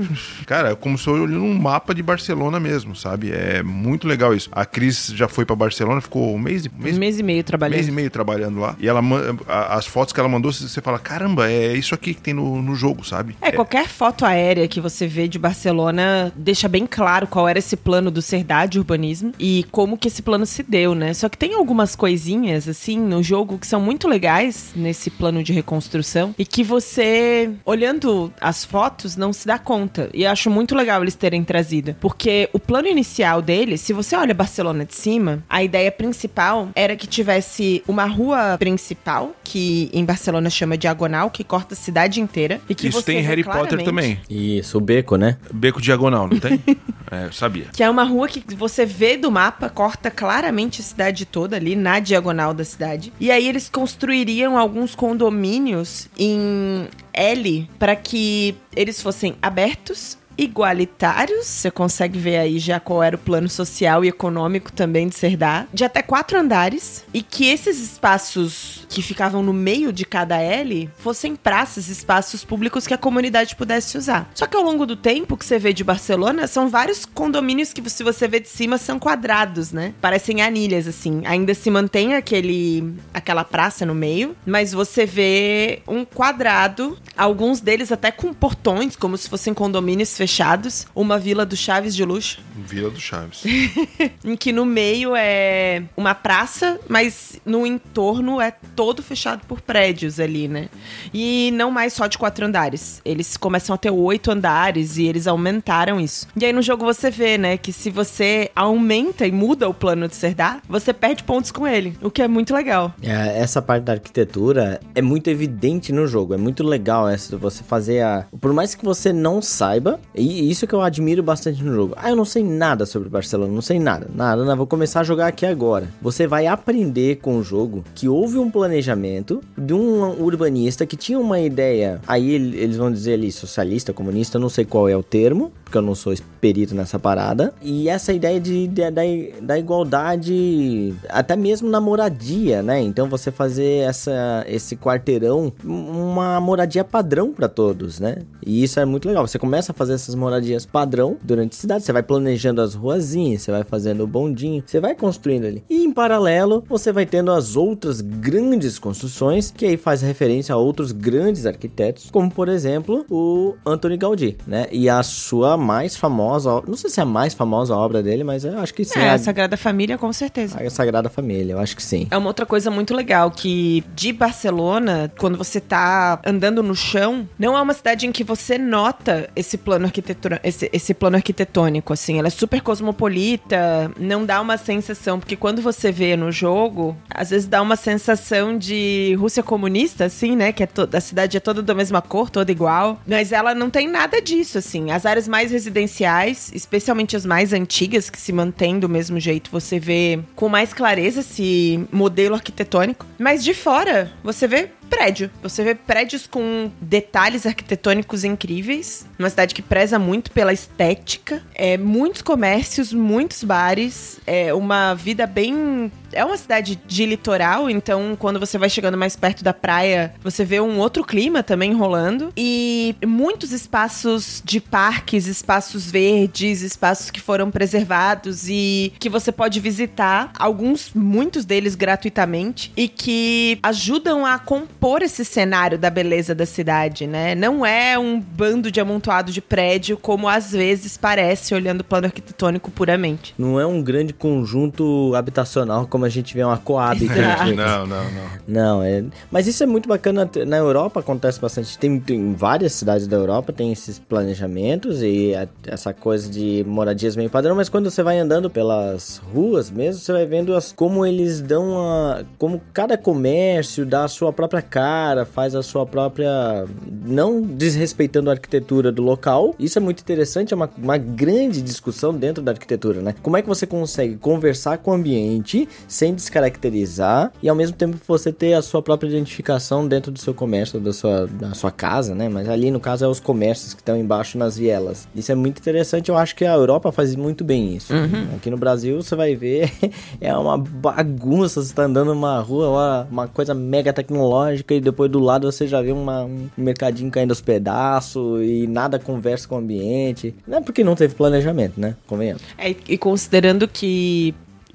cara, como se eu olhando um mapa de Barcelona mesmo, sabe? É muito legal isso. A Cris já foi pra Barcelona, ficou um mês, e- mês, Um mês e meio trabalhando. mês e meio trabalhando lá. E ela as fotos que ela mandou, você fala: caramba, é isso aqui que tem no, no jogo, sabe? É, qualquer foto aérea que você vê de Barcelona deixa bem claro qual era esse plano do Cerdá de urbanismo e como que esse plano se deu. Né? Só que tem algumas coisinhas, assim, no jogo que são muito legais nesse plano de reconstrução e que você, olhando as fotos, não se dá conta. E eu acho muito legal eles terem trazido. Porque o plano inicial dele, se você olha Barcelona de cima, a ideia principal era que tivesse uma rua principal, que em Barcelona chama Diagonal, que corta a cidade inteira. E que Isso você tem Harry Potter também. Isso, o beco, né? Beco diagonal, não tem? é, eu sabia. Que é uma rua que você vê do mapa, corta claramente a cidade toda ali, na diagonal da cidade. E aí eles construiriam alguns condomínios em L para que eles fossem abertos. Igualitários, você consegue ver aí já qual era o plano social e econômico também de Cerdá, de até quatro andares, e que esses espaços que ficavam no meio de cada L fossem praças, espaços públicos que a comunidade pudesse usar. Só que ao longo do tempo que você vê de Barcelona, são vários condomínios que se você vê de cima são quadrados, né? Parecem anilhas assim. Ainda se mantém aquele aquela praça no meio, mas você vê um quadrado, alguns deles até com portões, como se fossem condomínios fechados, uma vila do Chaves de luxo Vila do Chaves. em que no meio é uma praça, mas no entorno é todo fechado por prédios ali, né? E não mais só de quatro andares. Eles começam a ter oito andares e eles aumentaram isso. E aí no jogo você vê, né, que se você aumenta e muda o plano de Serdar, você perde pontos com ele, o que é muito legal. É, Essa parte da arquitetura é muito evidente no jogo, é muito legal essa você fazer a. Por mais que você não saiba, e isso que eu admiro bastante no jogo. Ah, eu não sei nada sobre Barcelona, não sei nada, nada, não, vou começar a jogar aqui agora. Você vai aprender com o jogo que houve um planejamento de um urbanista que tinha uma ideia, aí ele- eles vão dizer ali socialista, comunista, não sei qual é o termo, porque eu não sou perito nessa parada, e essa ideia de, de- da, da igualdade, até mesmo na moradia, né? Então você fazer essa, esse quarteirão uma moradia padrão para todos, né? E isso é muito legal. Você começa a fazer essas moradias padrão durante a cidade, você vai planejando as ruazinhas, você vai fazendo o bondinho, você vai construindo ali. E em paralelo, você vai tendo as outras grandes construções, que aí faz referência a outros grandes arquitetos, como por exemplo o Anthony Gaudí, né? E a sua mais famosa, não sei se é a mais famosa obra dele, mas eu acho que sim. é, a, a Sagrada Família, com certeza. a Sagrada Família, eu acho que sim. É uma outra coisa muito legal que de Barcelona, quando você tá andando no chão, não é uma cidade em que você nota esse plano arquitetura, esse, esse plano arquitetônico, assim, ela é super cosmopolita, não dá uma sensação, porque quando você vê no jogo, às vezes dá uma sensação de Rússia comunista, assim, né, que é a cidade é toda da mesma cor, toda igual, mas ela não tem nada disso, assim. As áreas mais residenciais, especialmente as mais antigas, que se mantêm do mesmo jeito, você vê com mais clareza esse modelo arquitetônico. Mas de fora, você vê prédio. Você vê prédios com detalhes arquitetônicos incríveis. Uma cidade que preza muito pela estética. É, muitos comércios, muitos bares. É uma vida bem. É uma cidade de litoral, então quando você vai chegando mais perto da praia, você vê um outro clima também rolando. E muitos espaços de parques, espaços verdes, espaços que foram preservados e que você pode visitar. Alguns, muitos deles gratuitamente. E que ajudam a compor esse cenário da beleza da cidade, né? Não é um bando de amontoado de prédio, como às vezes parece olhando o plano arquitetônico puramente. Não é um grande conjunto habitacional como a gente vê uma Coab. vê. não, não, não. Não, é. Mas isso é muito bacana. Na Europa acontece bastante. Tem, tem várias cidades da Europa, tem esses planejamentos e a- essa coisa de moradias meio padrão. Mas quando você vai andando pelas ruas mesmo, você vai vendo as, como eles dão a. Como cada comércio dá a sua própria cara, faz a sua própria. Não desrespeitando a arquitetura do local. Isso é muito interessante, é uma, uma grande discussão dentro da arquitetura, né? Como é que você consegue conversar com o ambiente sem descaracterizar e ao mesmo tempo você ter a sua própria identificação dentro do seu comércio, da sua, da sua casa, né? Mas ali no caso é os comércios que estão embaixo nas vielas. Isso é muito interessante, eu acho que a Europa faz muito bem isso. Aqui no Brasil você vai ver, é uma bagunça, você tá andando numa rua, uma coisa mega tecnológica e depois do lado você já vê uma- um mercadinho caindo aos pedaços e nada conversa com o ambiente. Não é porque não teve planejamento, né? Convenhamos. É, e considerando que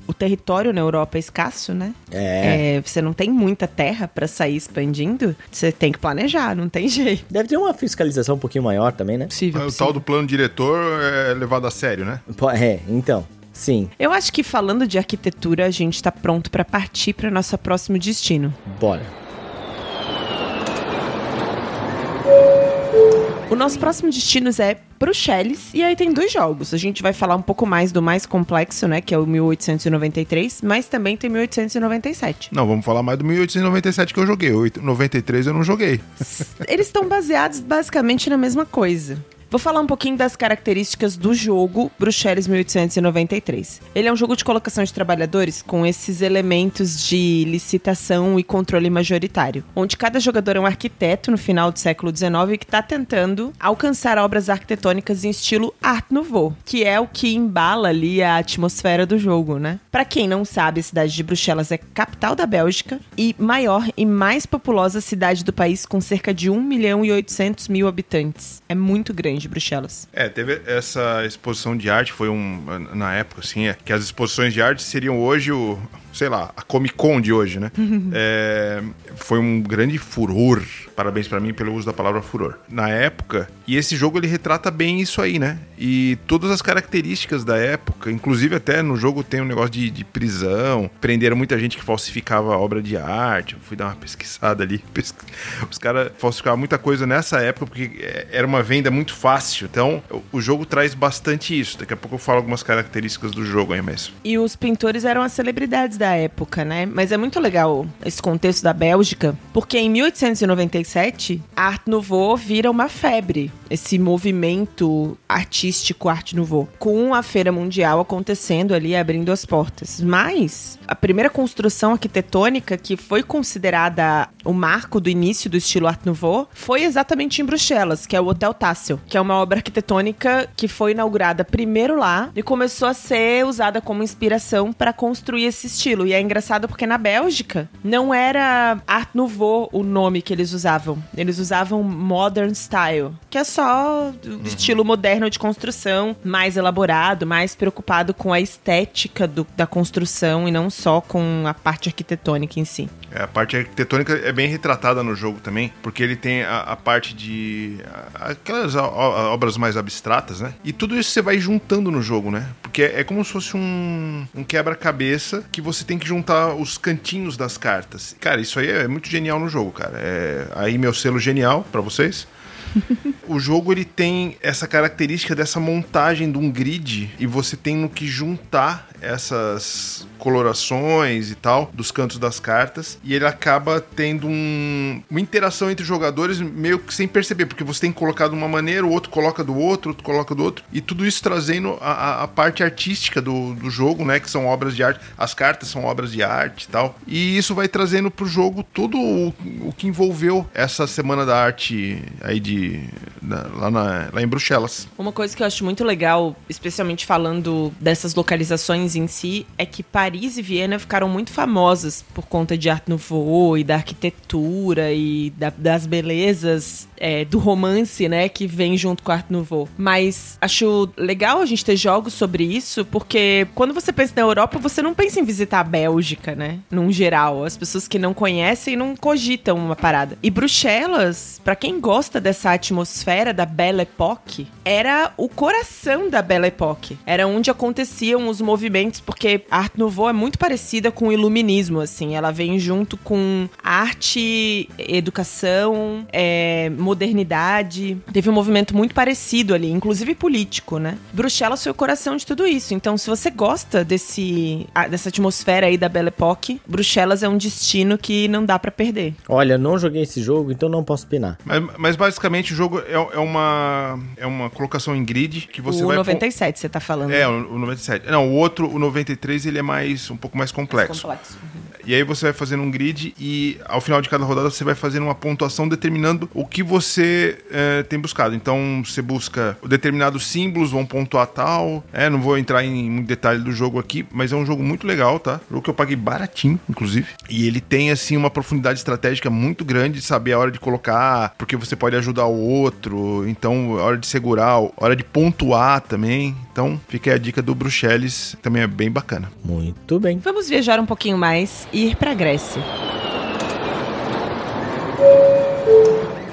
o território na Europa é escasso, né? É. É, você não tem muita terra pra sair expandindo, você tem que planejar, não tem jeito. Deve ter uma fiscalização um pouquinho maior também, né? Possível, O possível. tal do plano diretor é levado a sério, né? É, então. Sim, Eu acho que falando de arquitetura, a gente tá pronto pra partir para nosso próximo destino. bora. O nosso próximo destino é Bruxelas, e aí tem dois jogos. A gente vai falar um pouco mais do mais complexo, né, que é o 1893, mas também tem 1897. Não, vamos falar mais do 1897 que eu joguei. O 93 eu não joguei. Eles estão baseados basicamente na mesma coisa. Vou falar um pouquinho das características do jogo Bruxelas 1893. Ele é um jogo de colocação de trabalhadores com esses elementos de licitação e controle majoritário, onde cada jogador é um arquiteto no final do século XIX que está tentando alcançar obras arquitetônicas em estilo Art Nouveau, que é o que embala ali a atmosfera do jogo, né? Para quem não sabe, a cidade de Bruxelas é capital da Bélgica e maior e mais populosa cidade do país com cerca de 1 milhão e 800 mil habitantes. É muito grande Bruxelas. É, teve essa exposição de arte, foi um. Na época, assim, é, que as exposições de arte seriam hoje o. Sei lá, a Comic Con de hoje, né? É, foi um grande furor. Parabéns pra mim pelo uso da palavra furor. Na época, e esse jogo ele retrata bem isso aí, né? E todas as características da época, inclusive até no jogo tem um negócio de, de prisão, prenderam muita gente que falsificava obra de arte. Eu fui dar uma pesquisada ali. Pes- Os caras falsificavam muita coisa nessa época porque é, era uma venda muito fácil. Então, o- o jogo traz bastante isso. Daqui a pouco eu falo algumas características do jogo aí mesmo. E os pintores eram as celebridades da época, né? Mas é muito legal esse contexto da Bélgica, porque em 1897, a Art Nouveau vira uma febre. Esse movimento artístico Art Nouveau, com a Feira Mundial acontecendo ali, abrindo as portas. Mas a primeira construção arquitetônica que foi considerada o marco do início do estilo Art Nouveau foi exatamente em Bruxelas, que é o Hotel Tassel, que é uma obra arquitetônica que foi inaugurada primeiro lá e começou a ser usada como inspiração para construir esse estilo. E é engraçado porque na Bélgica não era Art Nouveau o nome que eles usavam. Eles usavam Modern Style, que é só o estilo moderno de construção, mais elaborado, mais preocupado com a estética do- da construção e não só com a parte arquitetônica em si. É, a parte arquitetônica é bem retratada no jogo também, porque ele tem a, a parte de. a- aquelas o- obras mais abstratas, né? E tudo isso você vai juntando no jogo, né? Porque é como se fosse um, um quebra-cabeça que você tem que juntar os cantinhos das cartas. Cara, isso aí é muito genial no jogo, cara. É, aí meu selo genial pra vocês. o jogo ele tem essa característica dessa montagem de um grid e você tem no que juntar essas colorações e tal dos cantos das cartas e ele acaba tendo um- uma interação entre os jogadores meio que sem perceber porque você tem colocado de uma maneira o outro coloca do outro outro coloca do outro e tudo isso trazendo a, a- parte artística do, do jogo né que são obras de arte as cartas são obras de arte e tal e isso vai trazendo pro jogo tudo o, o que envolveu essa semana da arte aí de da- lá, na- lá em Bruxelas Uma coisa que eu acho muito legal, especialmente falando dessas localizações em si, é que Paris e Viena ficaram muito famosas por conta de Art Nouveau e da arquitetura e da- das belezas é, do romance, né, que vem junto com Art Nouveau. Mas acho legal a gente ter jogos sobre isso, porque quando você pensa na Europa, você não pensa em visitar a Bélgica, né, num geral. As pessoas que não conhecem não cogitam uma parada. E Bruxelas, pra quem gosta dessa atmosfera da Belle Époque, era o coração da Belle Époque. Era onde aconteciam os movimentos, porque a Art Nouveau é muito parecida com o iluminismo, assim. Ela vem junto com arte, educação, é, modernidade. Teve um movimento muito parecido ali, inclusive político, né? Bruxelas foi o coração de tudo isso. Então, se você gosta desse, dessa atmosfera aí da Belle Époque, Bruxelas é um destino que não dá pra perder. Olha, não joguei esse jogo, então não posso opinar. mas, mas basicamente o jogo é, é uma é uma colocação em grid que você o vai 97, você tá falando. É, o, o 97. Não, o outro, o 93, ele é mais um pouco mais complexo. complexo. E aí você vai fazendo um grid e ao final de cada rodada você vai fazendo uma pontuação determinando o que você eh, tem buscado. Então você busca determinados símbolos, vão pontuar tal. É, não vou entrar em muito detalhe do jogo aqui, mas é um jogo muito legal, tá? Jogo que eu paguei baratinho, inclusive. E ele tem, assim, uma profundidade estratégica muito grande de saber a hora de colocar, porque você pode ajudar o outro. Então, a hora de segurar, a hora de pontuar também. Então, fica aí a dica do Bruxelas, também é bem bacana. Muito bem. Vamos viajar um pouquinho mais ir pra Grécia.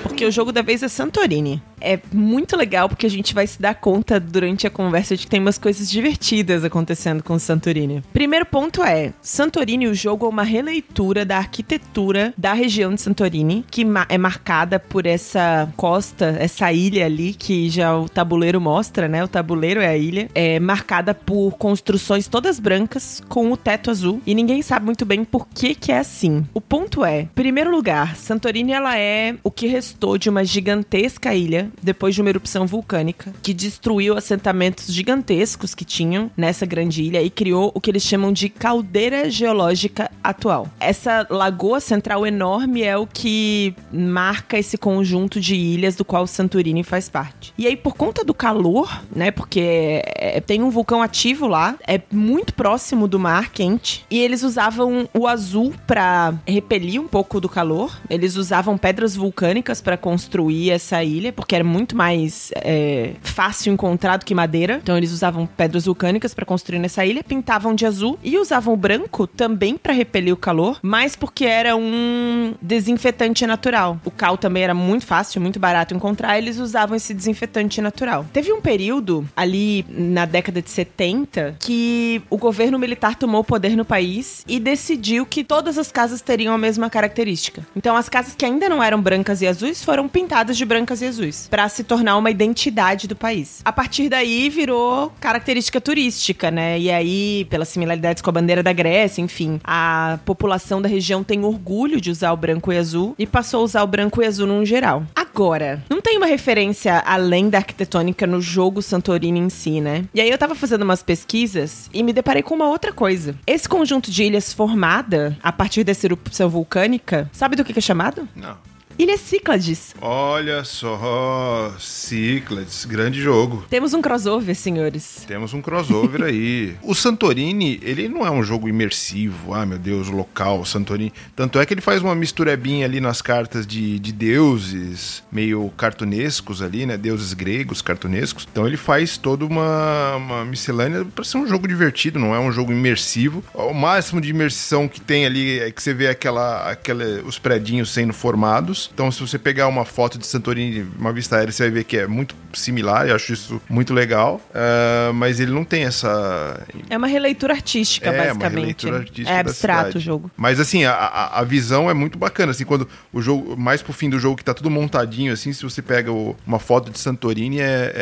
Porque o jogo da vez é Santorini. É muito legal porque a gente vai se dar conta durante a conversa de que tem umas coisas divertidas acontecendo com Santorini. Primeiro ponto é, Santorini, o jogo é uma releitura da arquitetura da região de Santorini, que é marcada por essa costa, essa ilha ali que já o tabuleiro mostra, né? O tabuleiro é a ilha, é marcada por construções todas brancas com o teto azul e ninguém sabe muito bem por que que é assim. O ponto é, primeiro lugar, Santorini ela é o que restou de uma gigantesca ilha depois de uma erupção vulcânica que destruiu assentamentos gigantescos que tinham nessa grande ilha e criou o que eles chamam de caldeira geológica atual. Essa lagoa central enorme é o que marca esse conjunto de ilhas do qual Santorini faz parte. E aí por conta do calor, né, porque é, tem um vulcão ativo lá, é muito próximo do mar quente e eles usavam o azul para repelir um pouco do calor. Eles usavam pedras vulcânicas para construir essa ilha, porque era muito mais é, fácil encontrar do que madeira. Então eles usavam pedras vulcânicas para construir nessa ilha, pintavam de azul e usavam o branco também para repelir o calor, mas porque era um desinfetante natural. O cal também era muito fácil, muito barato encontrar, eles usavam esse desinfetante natural. Teve um período ali na década de 70 que o governo militar tomou o poder no país e decidiu que todas as casas teriam a mesma característica. Então as casas que ainda não eram brancas e azuis foram pintadas de brancas e azuis, para se tornar uma identidade do país. A partir daí virou característica turística, né? E aí, pelas similaridades com a bandeira da Grécia, enfim, a população da região tem orgulho de usar o branco e azul e passou a usar o branco e azul num geral. Agora, não tem uma referência além da arquitetônica no jogo Santorini em si, né? E aí eu tava fazendo umas pesquisas e me deparei com uma outra coisa. Esse conjunto de ilhas formada a partir dessa erupção vulcânica, sabe do que é chamado? Não. Ilha Cíclades. Olha só, Cíclades, grande jogo. Temos um crossover, senhores. Temos um crossover aí. O Santorini, ele não é um jogo imersivo, ah, meu Deus, local, Santorini. Tanto é que ele faz uma misturebinha ali nas cartas de, de deuses, meio cartunescos ali, né? Deuses gregos, cartunescos. Então ele faz toda uma, uma miscelânea para ser um jogo divertido, não é um jogo imersivo. O máximo de imersão que tem ali é que você vê aquela, aquela os predinhos sendo formados então, se você pegar uma foto de Santorini, uma vista aérea, você vai ver que é muito similar. Eu acho isso muito legal. Uh, mas ele não tem essa. É uma releitura artística, é, basicamente. Uma releitura artística é abstrato o jogo. Mas assim, a, a, visão é muito bacana. Assim, quando o jogo, mais pro fim do jogo, que tá tudo montadinho, assim, se você pega o, uma foto de Santorini, é,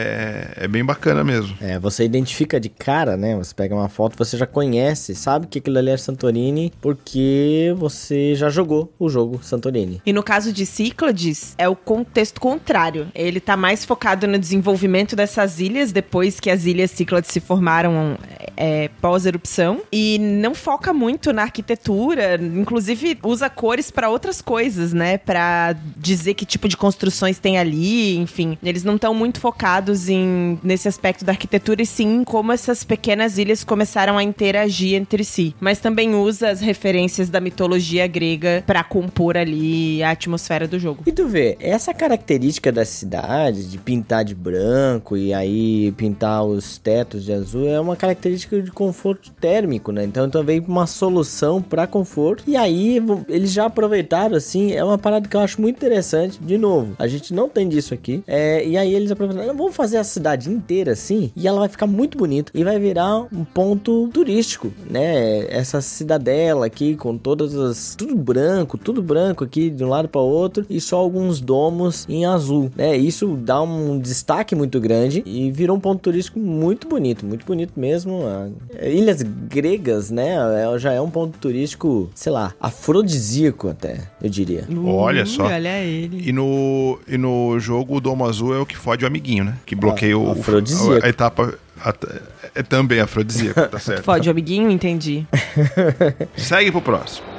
é, é, bem bacana mesmo. É, você identifica de cara, né? Você pega uma foto, você já conhece, sabe que aquilo ali é Santorini, porque você já jogou o jogo Santorini. E no caso de Cíclades é o contexto contrário. Ele tá mais focado no desenvolvimento dessas ilhas depois que as ilhas Cíclades se formaram é, pós-erupção e não foca muito na arquitetura, inclusive usa cores para outras coisas, né? Para dizer que tipo de construções tem ali, enfim. Eles não estão muito focados em nesse aspecto da arquitetura e sim em como essas pequenas ilhas começaram a interagir entre si. Mas também usa as referências da mitologia grega para compor ali a atmosfera do jogo. E tu vê, essa característica da cidade, de pintar de branco e aí pintar os tetos de azul, é uma característica de conforto térmico, né? Então também uma solução para conforto. E aí eles já aproveitaram, assim, é uma parada que eu acho muito interessante. De novo, a gente não tem disso aqui. É, e aí eles aproveitaram, vamos fazer a cidade inteira assim, e ela vai ficar muito bonita e vai virar um ponto turístico, né? Essa cidadela aqui com todas as. tudo branco, tudo branco aqui de um lado para outro outro e só alguns domos em azul, né? Isso dá um destaque muito grande e virou um ponto turístico muito bonito, muito bonito mesmo. Ilhas gregas, né? É, já é um ponto turístico, sei lá, afrodisíaco até, eu diria. olha só. Olha ele. E no, e no jogo o domo azul é o que fode o amiguinho, né? Que bloqueia ah, o, a, a etapa é também afrodisíaco, tá certo? Fode o amiguinho, entendi. Segue pro próximo.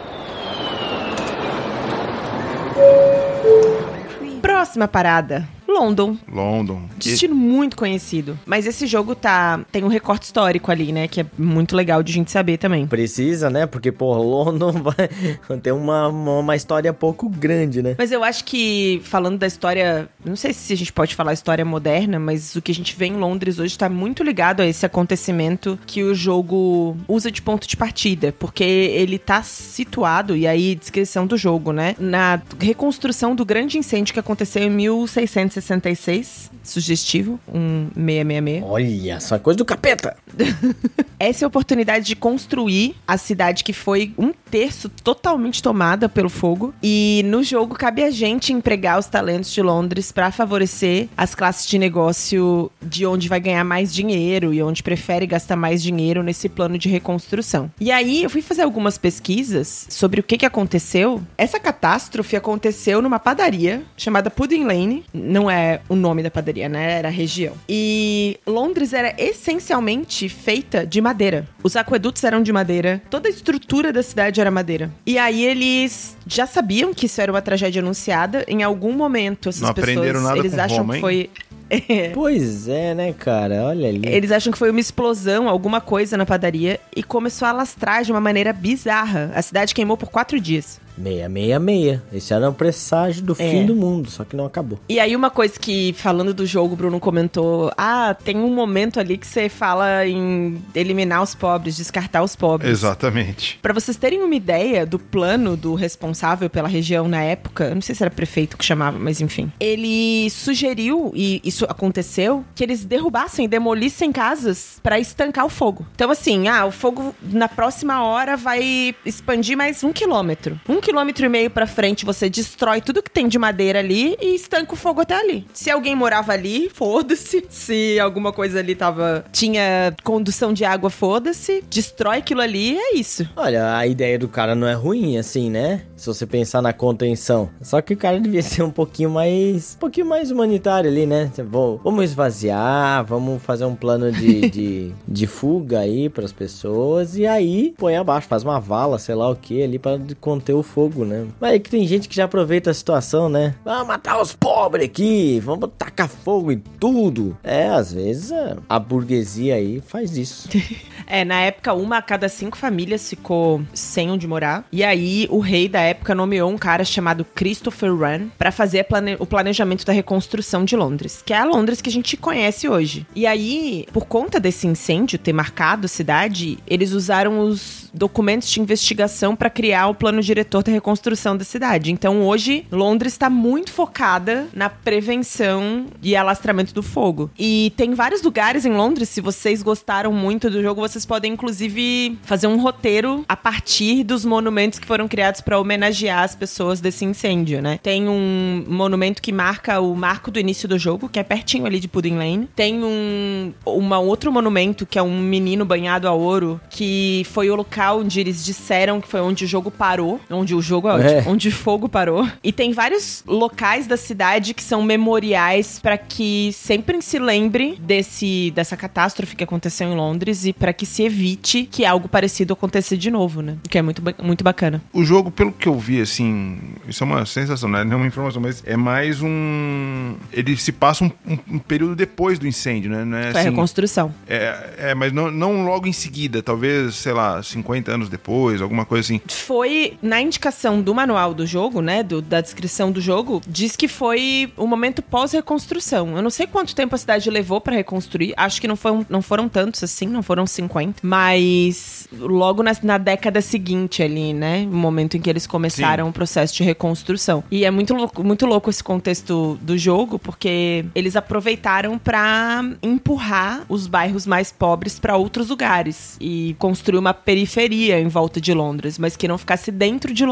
Próxima parada. London. London. Destino muito conhecido. Mas esse jogo tá tem um recorte histórico ali, né? Que é muito legal de a gente saber também. Precisa, né? Porque, pô, London vai ter uma, uma história pouco grande, né? Mas eu acho que, falando da história, não sei se a gente pode falar história moderna, mas o que a gente vê em Londres hoje tá muito ligado a esse acontecimento que o jogo usa de ponto de partida. Porque ele tá situado, e aí, descrição do jogo, né? Na reconstrução do grande incêndio que aconteceu em 1660 66, sugestivo, um 666. Olha, só coisa do capeta. Essa é a oportunidade de construir a cidade que foi um terço totalmente tomada pelo fogo. E no jogo cabe a gente empregar os talentos de Londres para favorecer as classes de negócio de onde vai ganhar mais dinheiro e onde prefere gastar mais dinheiro nesse plano de reconstrução. E aí eu fui fazer algumas pesquisas sobre o que, que aconteceu. Essa catástrofe aconteceu numa padaria chamada Pudding Lane. Não é o nome da padaria, né? Era a região. E Londres era essencialmente feita de madeira. Os aquedutos eram de madeira, toda a estrutura da cidade era madeira. E aí eles já sabiam que isso era uma tragédia anunciada. Em algum momento, essas Não pessoas aprenderam nada eles com acham Roma, que foi. Pois é, né, cara? Olha ali. Eles acham que foi uma explosão, alguma coisa na padaria, e começou a alastrar de uma maneira bizarra. A cidade queimou por quatro dias. 666. Esse era o presságio do É. fim do mundo, só que não acabou. E aí, uma coisa que, falando do jogo, o Bruno comentou: ah, tem um momento ali que você fala em eliminar os pobres, descartar os pobres. Exatamente. Pra vocês terem uma ideia do plano do responsável pela região na época, eu não sei se era prefeito que chamava, mas enfim. Ele sugeriu, e isso aconteceu, que eles derrubassem, demolissem casas pra estancar o fogo. Então, assim, ah, o fogo na próxima hora vai expandir mais um quilômetro. Um quilômetro e meio pra frente, você destrói tudo que tem de madeira ali e estanca o fogo até ali. Se alguém morava ali, foda-se. Se alguma coisa ali tava. tinha condução de água, foda-se. Destrói aquilo ali e é isso. Olha, a ideia do cara não é ruim, assim, né? Se você pensar na contenção. Só que o cara devia ser um pouquinho mais. um pouquinho mais humanitário ali, né? Vamos vamos esvaziar, vamos fazer um plano de, de, de fuga aí pras pessoas. E aí põe abaixo, faz uma vala, sei lá o que, ali pra conter o fogo, né? Mas é que tem gente que já aproveita a situação, né? Vamos matar os pobres aqui, vamos tacar fogo em tudo. É, às vezes a, burguesia aí faz isso. É, na época, uma a cada cinco famílias ficou sem onde morar. E aí, o rei da época nomeou um cara chamado Christopher Wren pra fazer plane- o planejamento da reconstrução de Londres, que é a Londres que a gente conhece hoje. E aí, por conta desse incêndio ter marcado a cidade, eles usaram os documentos de investigação pra criar o plano diretor reconstrução da cidade. Então, hoje, Londres está muito focada na prevenção e alastramento do fogo. E tem vários lugares em Londres, se vocês gostaram muito do jogo, vocês podem inclusive fazer um roteiro a partir dos monumentos que foram criados para homenagear as pessoas desse incêndio, né? Tem um monumento que marca o marco do início do jogo, que é pertinho ali de Pudding Lane. Tem um uma outro monumento que é um menino banhado a ouro, que foi o local onde eles disseram que foi onde o jogo parou, onde o jogo é, É. onde o fogo parou. E tem vários locais da cidade que são memoriais para que sempre se lembre desse dessa catástrofe que aconteceu em Londres e para que se evite que algo parecido aconteça de novo, né? O que é muito, muito bacana. O jogo, pelo que eu vi, assim, isso é uma sensação, não é nenhuma informação, mas é mais um. Ele se passa um, um- um período depois do incêndio, né? Não é, Foi a assim, reconstrução. é, é, mas não, não logo em seguida, talvez, sei lá, 50 anos depois, alguma coisa assim. Foi na indicação do manual do jogo, né? do- da descrição do jogo, diz que foi o momento pós-reconstrução. Eu não sei quanto tempo a cidade levou pra reconstruir. Acho que não foram, não foram tantos assim, não foram 50. Mas logo na, na década seguinte ali, né? O momento em que eles começaram Sim. o processo de reconstrução. E é muito louco, muito louco esse contexto do jogo, porque eles aproveitaram pra empurrar os bairros mais pobres pra outros lugares e construir uma periferia em volta de Londres, mas que não ficasse dentro de Londres.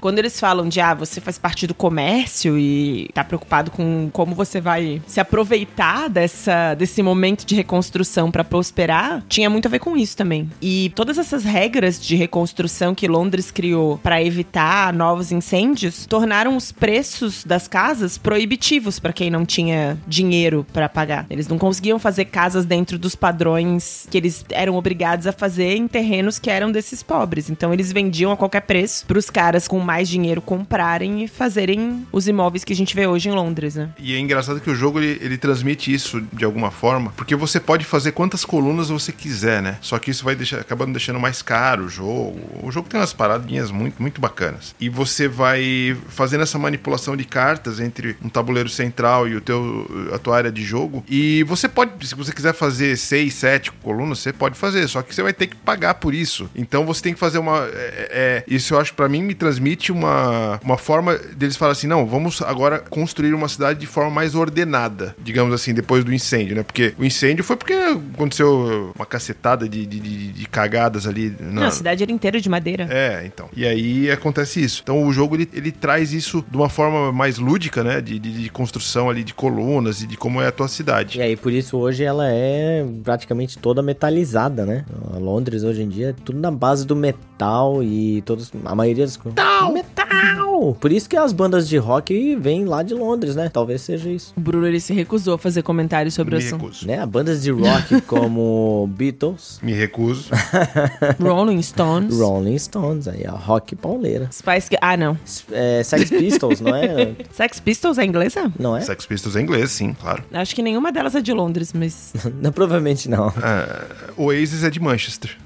Quando eles falam de ah, você faz parte do comércio e tá preocupado com como você vai se aproveitar dessa desse momento de reconstrução pra prosperar, tinha muito a ver com isso também. E todas essas regras de reconstrução que Londres criou pra evitar novos incêndios tornaram os preços das casas proibitivos pra quem não tinha dinheiro pra pagar. Eles não conseguiam fazer casas dentro dos padrões que eles eram obrigados a fazer em terrenos que eram desses pobres. Então eles vendiam a qualquer preço pros caras com mais dinheiro comprarem e fazerem os imóveis que a gente vê hoje em Londres, né? E é engraçado que o jogo ele, ele transmite isso de alguma forma, porque você pode fazer quantas colunas você quiser, né? Só que isso vai deixar, acabando deixando mais caro o jogo. O jogo tem umas paradinhas muito, muito bacanas. E você vai fazendo essa manipulação de cartas entre um tabuleiro central e o teu, a tua área de jogo. E você pode, se você quiser fazer seis, sete colunas, você pode fazer, só que você vai ter que pagar por isso. Então você tem que fazer uma. é- é- isso eu acho pra mim me transmite uma, uma forma deles falar assim: não, vamos agora construir uma cidade de forma mais ordenada, digamos assim, depois do incêndio, né? Porque o incêndio foi porque aconteceu uma cacetada de, de, de, de cagadas ali. Na... Não, a cidade era inteira de madeira. É, então. E aí acontece isso. Então o jogo ele, ele traz isso de uma forma mais lúdica, né? De, de, de construção ali de colunas e de como é a tua cidade. E aí, por isso, hoje ela é praticamente toda metalizada, né? A Londres, hoje em dia, é tudo na base do metal e todos... A maioria das... Metal! Metal! Por isso que as bandas de rock vêm lá de Londres, né? Talvez seja isso. O Bruno, ele se recusou a fazer comentários sobre o Me assunto. recuso. Né? Bandas de rock como Beatles, Me recuso. Rolling Stones. Rolling Stones, aí a rock pauleira. Spice. Ah, não. É, Sex Pistols, não é? Sex Pistols é inglesa? Não é? Sex Pistols é inglês, sim, claro. Acho que nenhuma delas é de Londres, mas. Não, provavelmente não. Ah, Oasis é de Manchester.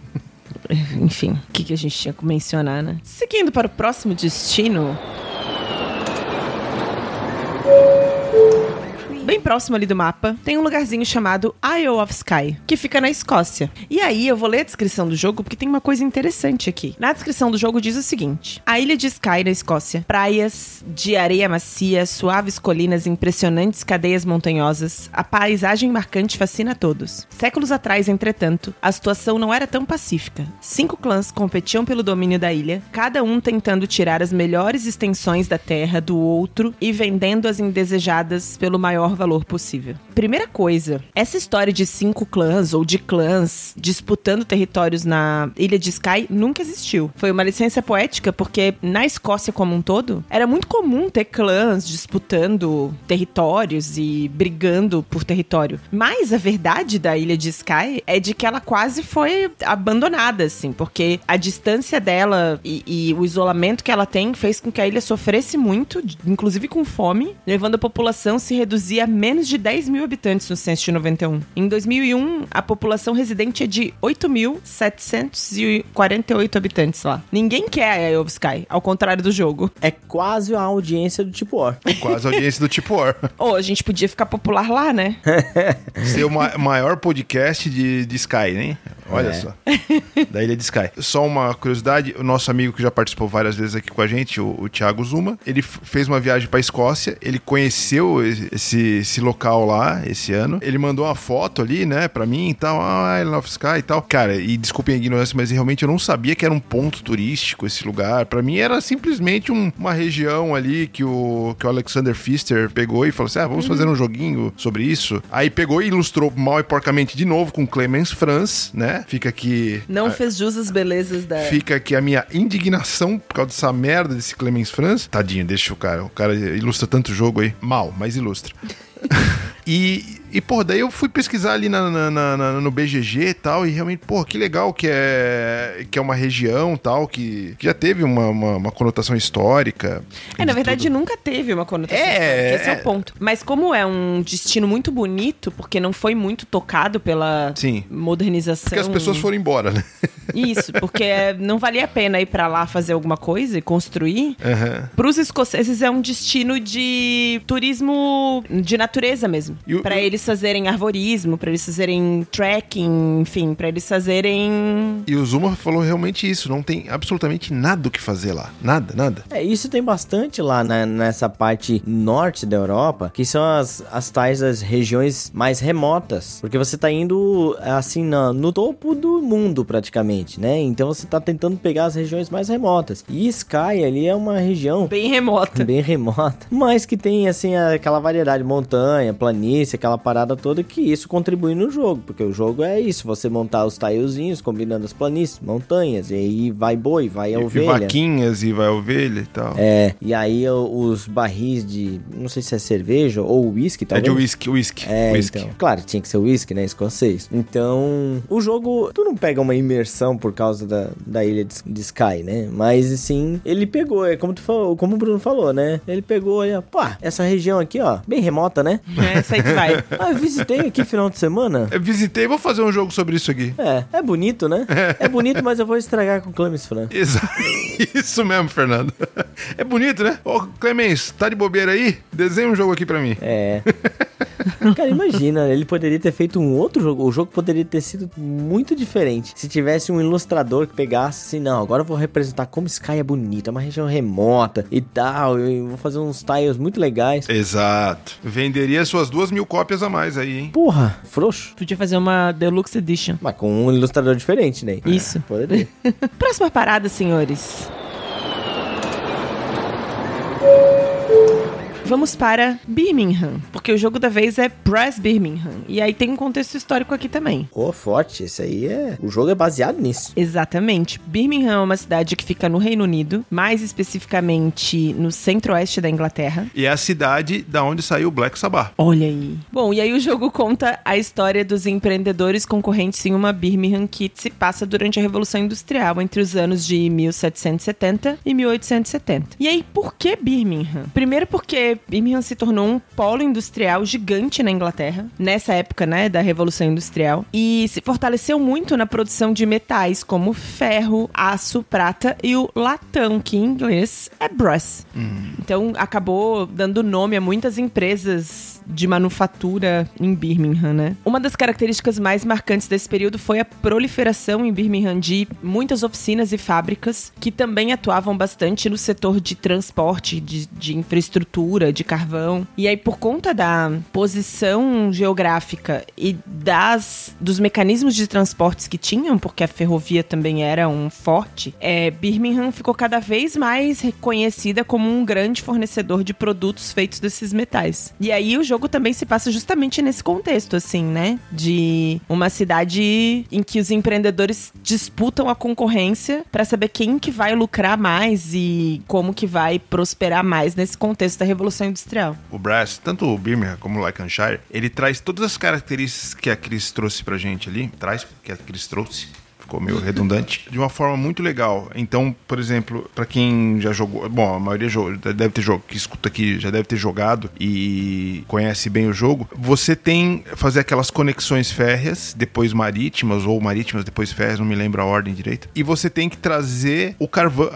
Enfim, o que, que a gente tinha que mencionar, né? Seguindo para o próximo destino. Bem próximo ali do mapa, tem um lugarzinho chamado Isle of Skye, que fica na Escócia. E aí eu vou ler a descrição do jogo porque tem uma coisa interessante aqui. Na descrição do jogo diz o seguinte: A ilha de Skye, na Escócia, praias de areia macia, suaves colinas, impressionantes cadeias montanhosas, a paisagem marcante fascina a todos. Séculos atrás, entretanto, a situação não era tão pacífica. Cinco clãs competiam pelo domínio da ilha, cada um tentando tirar as melhores extensões da terra do outro e vendendo as indesejadas pelo maior valor possível. Primeira coisa, essa história de cinco clãs ou de clãs disputando territórios na ilha de Skye nunca existiu. Foi uma licença poética porque na Escócia como um todo era muito comum ter clãs disputando territórios e brigando por território. Mas a verdade da ilha de Skye é de que ela quase foi abandonada, assim, porque a distância dela e, e o isolamento que ela tem fez com que a ilha sofresse muito, inclusive com fome, levando a população a se reduzir a menos de 10 mil habitantes no censo de 91. Em 2001, a população residente é de 8.748 habitantes lá. Ninguém quer a of Skye, ao contrário do jogo. É quase a audiência do tipo War. Quase a audiência do tipo War. Ou a gente podia ficar popular lá, né? Ser o ma- maior podcast de, de Sky, né? Olha É. só. Da Ilha de Sky. Só uma curiosidade: o nosso amigo que já participou várias vezes aqui com a gente, o, o Thiago Zuma, ele fez uma viagem pra Escócia, ele conheceu esse, esse local lá esse ano. Ele mandou uma foto ali, né, pra mim e tal. Ah, Isle of Sky e tal. Cara, e desculpem a ignorância, mas realmente eu não sabia que era um ponto turístico esse lugar. Pra mim era simplesmente um- uma região ali que o, que o Alexander Pfister pegou e falou assim: ah, vamos fazer um joguinho sobre isso. Aí pegou e ilustrou mal e porcamente de novo com Clemens Franz, né? Fica aqui. Não a- fez jus às belezas da. Fica aqui a minha indignação por causa dessa merda desse Clemens Franz. Tadinho, deixa o cara. O cara ilustra tanto jogo aí. Mal, mas ilustra. E, e, pô, daí eu fui pesquisar ali na, na- na- no BGG e tal, e realmente, pô, que legal que é, que é uma região tal, que, que já teve uma, uma, uma conotação histórica. É, na de verdade, tudo. nunca teve uma conotação. É, histórica, Esse é é. o ponto. Mas como é um destino muito bonito, porque não foi muito tocado pela Sim. modernização. Porque as pessoas foram embora, né? Isso, porque não valia a pena ir pra lá fazer alguma coisa e construir. Aham. Para os escoceses é um destino de turismo de natureza mesmo. E o- Pra e o- eles fazerem arvorismo, pra eles fazerem trekking, enfim, pra eles fazerem E o Zuma falou realmente isso, não tem absolutamente nada o que fazer lá. Nada, nada. É, isso tem bastante lá na- nessa parte norte da Europa, que são as, as tais das regiões mais remotas. Porque você tá indo, assim, na- no topo do mundo, praticamente, né? Então você tá tentando pegar as regiões mais remotas. E Sky ali é uma região bem remota. bem remota, mas que tem, assim, aquela variedade, montanha, planície, aquela parada toda, que isso contribui no jogo. Porque o jogo é isso, você montar os tilezinhos, combinando as planícies, montanhas, e aí vai boi, vai E, e ovelha. vaquinhas e vai ovelha e tal. É, e aí os barris de, não sei se é cerveja ou uísque, É talvez. de whisky, whisky. É, whisky. então. Claro, tinha que ser uísque, né? Escocês. Então, o jogo, tu não pega uma imersão por causa da, da ilha de, de Sky, né? Mas, assim, ele pegou, é como tu falou, como o Bruno falou, né? Ele pegou, olha, pá, essa região aqui, ó, bem remota, né? É essa aí que vai. Ah, eu visitei aqui final de semana. Eu visitei, vou fazer um jogo sobre isso aqui. É, é bonito, né? É bonito, mas eu vou estragar com Clemens Fran. Exa- Isso mesmo, Fernando. É bonito, né? Ô, Clemens, tá de bobeira aí? Desenha um jogo aqui pra mim. É. Cara, imagina, ele poderia ter feito um outro jogo. O jogo poderia ter sido muito diferente. Se tivesse um ilustrador que pegasse assim, não, agora eu vou representar como Sky é bonita, é uma região remota e tal. Eu vou fazer uns tiles muito legais. Exato. Venderia suas duas mil cópias a mais aí, hein? Porra, frouxo. Podia fazer uma Deluxe Edition. Mas com um ilustrador diferente, né? Isso. Poderia. Próxima parada, senhores. Vamos para Birmingham, porque o jogo da vez é Brass Birmingham. E aí tem um contexto histórico aqui também. Ô, forte. Esse aí é. O jogo é baseado nisso. Exatamente. Birmingham é uma cidade que fica no Reino Unido, mais especificamente no centro-oeste da Inglaterra. E é a cidade da onde saiu o Black Sabbath. Olha aí. Bom, e aí o jogo conta a história dos empreendedores concorrentes em uma Birmingham que se passa durante a Revolução Industrial, entre os anos de 1770 e 1870. E aí, por que Birmingham? Primeiro porque Birmingham se tornou um polo industrial gigante na Inglaterra, nessa época, né, da Revolução Industrial, e se fortaleceu muito na produção de metais como ferro, aço, prata e o latão, que em inglês é brass. Então acabou dando nome a muitas empresas de manufatura em Birmingham, né? Uma das características mais marcantes desse período foi a proliferação em Birmingham de muitas oficinas e fábricas que também atuavam bastante no setor de transporte, de, de infraestrutura, de carvão. E aí, por conta da posição geográfica e das dos mecanismos de transportes que tinham, porque a ferrovia também era um forte, é, Birmingham ficou cada vez mais reconhecida como um grande fornecedor de produtos feitos desses metais. E aí o jogo também se passa justamente nesse contexto, assim, né? De uma cidade em que os empreendedores disputam a concorrência para saber quem que vai lucrar mais e como que vai prosperar mais nesse contexto da Revolução Industrial. O Brass, tanto o Birmingham como o Lancashire, ele traz todas as características que a Cris trouxe pra gente ali. Traz, porque a Cris trouxe. Ficou meio redundante. De uma forma muito legal. Então, por exemplo, pra quem já jogou. Bom, a maioria deve ter jogo, que escuta aqui já deve ter jogado e conhece bem o jogo. Você tem fazer aquelas conexões férreas, depois marítimas, ou marítimas, depois férreas, não me lembro a ordem direito. E você tem que trazer o carvão,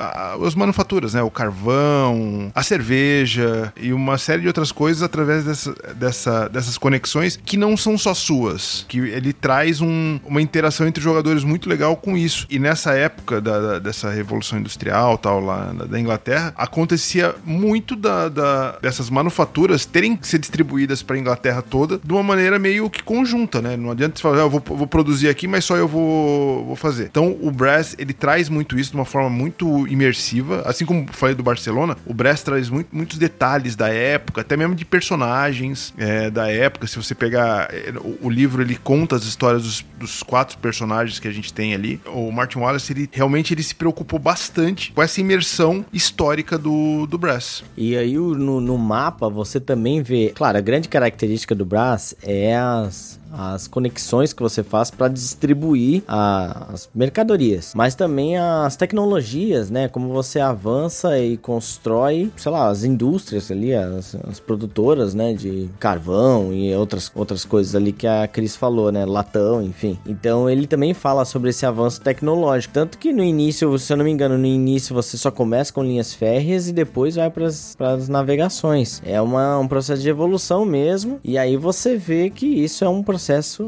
as manufaturas, né? O carvão, a cerveja e uma série de outras coisas através dessa, dessa- dessas conexões que não são só suas. Que ele traz um- uma interação entre jogadores muito legal com isso. E nessa época da, da- dessa revolução industrial, tal, lá na- da Inglaterra, acontecia muito da, da- dessas manufaturas terem que ser distribuídas para a Inglaterra toda de uma maneira meio que conjunta, né? Não adianta você falar, "Ah, eu vou, vou produzir aqui, mas só eu vou, vou fazer. Então o Brass, ele traz muito isso de uma forma muito imersiva. Assim como falei do Barcelona, o Brass traz muito- muitos detalhes da época, até mesmo de personagens é, da época. Se você pegar é, o, o livro, ele conta as histórias dos, dos quatro personagens que a gente tem ali. O Martin Wallace, ele realmente ele se preocupou bastante com essa imersão histórica do, do Brass. E aí no, no mapa você também vê. Claro, a grande característica do Brass é as, as conexões que você faz para distribuir a- as mercadorias, mas também as tecnologias, né? Como você avança e constrói, sei lá, as indústrias ali, as, as produtoras, né? De carvão e outras, outras coisas ali que a Cris falou, né? Latão, enfim. Então ele também fala sobre esse avanço tecnológico. Tanto que no início, se eu não me engano, no início você só começa com linhas férreas e depois vai para as navegações. É uma, um processo de evolução mesmo. E aí você vê que isso é um processo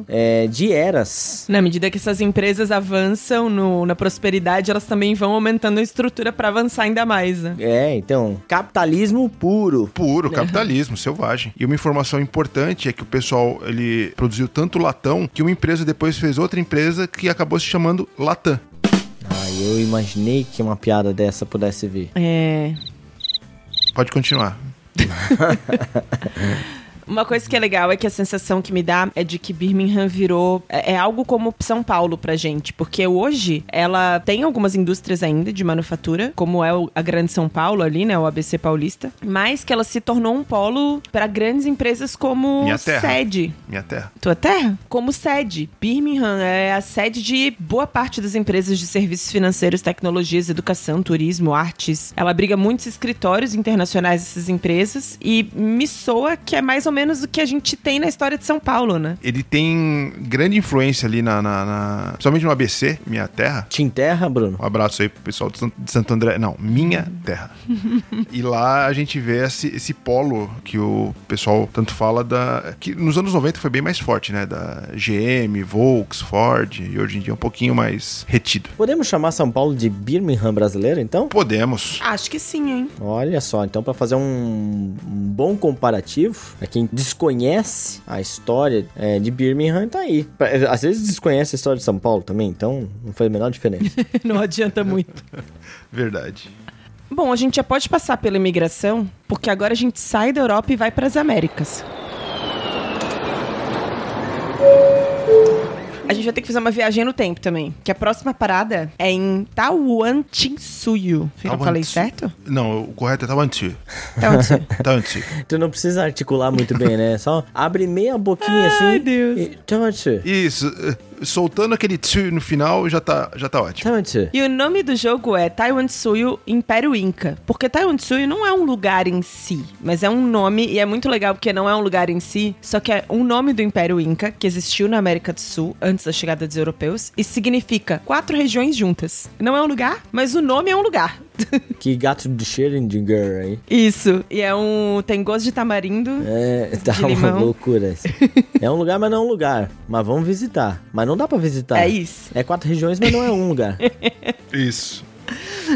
é, de eras. Na medida que essas empresas avançam no- na prosperidade, elas também vão aumentando a estrutura para avançar ainda mais, né? É, então, capitalismo puro. Puro, capitalismo, selvagem. E uma informação importante é que o pessoal, ele produziu tanto latão que uma empresa depois fez outra empresa que acabou se chamando Latam. Ah, eu imaginei que uma piada dessa pudesse vir. É. Pode continuar. Uma coisa que é legal é que a sensação que me dá é de que Birmingham virou. É, é algo como São Paulo pra gente. Porque hoje ela tem algumas indústrias ainda de manufatura, como é a Grande São Paulo ali, né? O ABC Paulista. Mas que ela se tornou um polo para grandes empresas como Minha terra. sede. Minha terra. Tua terra? Como sede. Birmingham é a sede de boa parte das empresas de serviços financeiros, tecnologias, educação, turismo, artes. Ela abriga muitos escritórios internacionais dessas empresas e me soa que é mais ou menos o que a gente tem na história de São Paulo, né? Ele tem grande influência ali na, na, na- Principalmente no ABC, minha terra. Tim Terra, Bruno? Um abraço aí pro pessoal de San- de Santo André. Não, minha terra. e lá a gente vê esse, esse polo que o pessoal tanto fala da. que nos anos 90 foi bem mais forte, né? Da GM, Volks, Ford, e hoje em dia é um pouquinho mais retido. Podemos chamar São Paulo de Birmingham brasileiro, então? Podemos. Acho que sim, hein? Olha só, então para fazer um, um bom comparativo, pra quem desconhece a história é, de Birmingham, tá aí. Às vezes desconhece a história de São Paulo também, então não faz a menor diferença. Não adianta muito. Verdade. Bom, a gente já pode passar pela imigração, porque agora a gente sai da Europa e vai para as Américas. A gente vai ter que fazer uma viagem no tempo também, que a próxima parada é em Tawantinsuyo. Eu falei certo? Não, o correto é Tawantinsuyo. Tawantinsuyo. Tawantinsuyo. tu não precisa articular muito bem, né? Só abre meia boquinha assim. Ai, Deus. E... Isso, eh, soltando aquele tsu no final já tá, já tá ótimo. E o nome do jogo é Taiwansuyo Império Inca. Porque Taiwansuyo não é um lugar em si, mas é um nome, e é muito legal porque não é um lugar em si, só que é um nome do Império Inca que existiu na América do Sul antes da chegada dos europeus e significa quatro regiões juntas. Não é um lugar, mas o nome é um lugar. Que gato de Schrödinger aí. Isso. E é um. Tem gosto de tamarindo. É, tá De uma limão. loucura. É um lugar, mas não é um lugar. Mas vamos visitar. Mas não dá pra visitar. É isso. É quatro regiões, mas não é um lugar. Isso.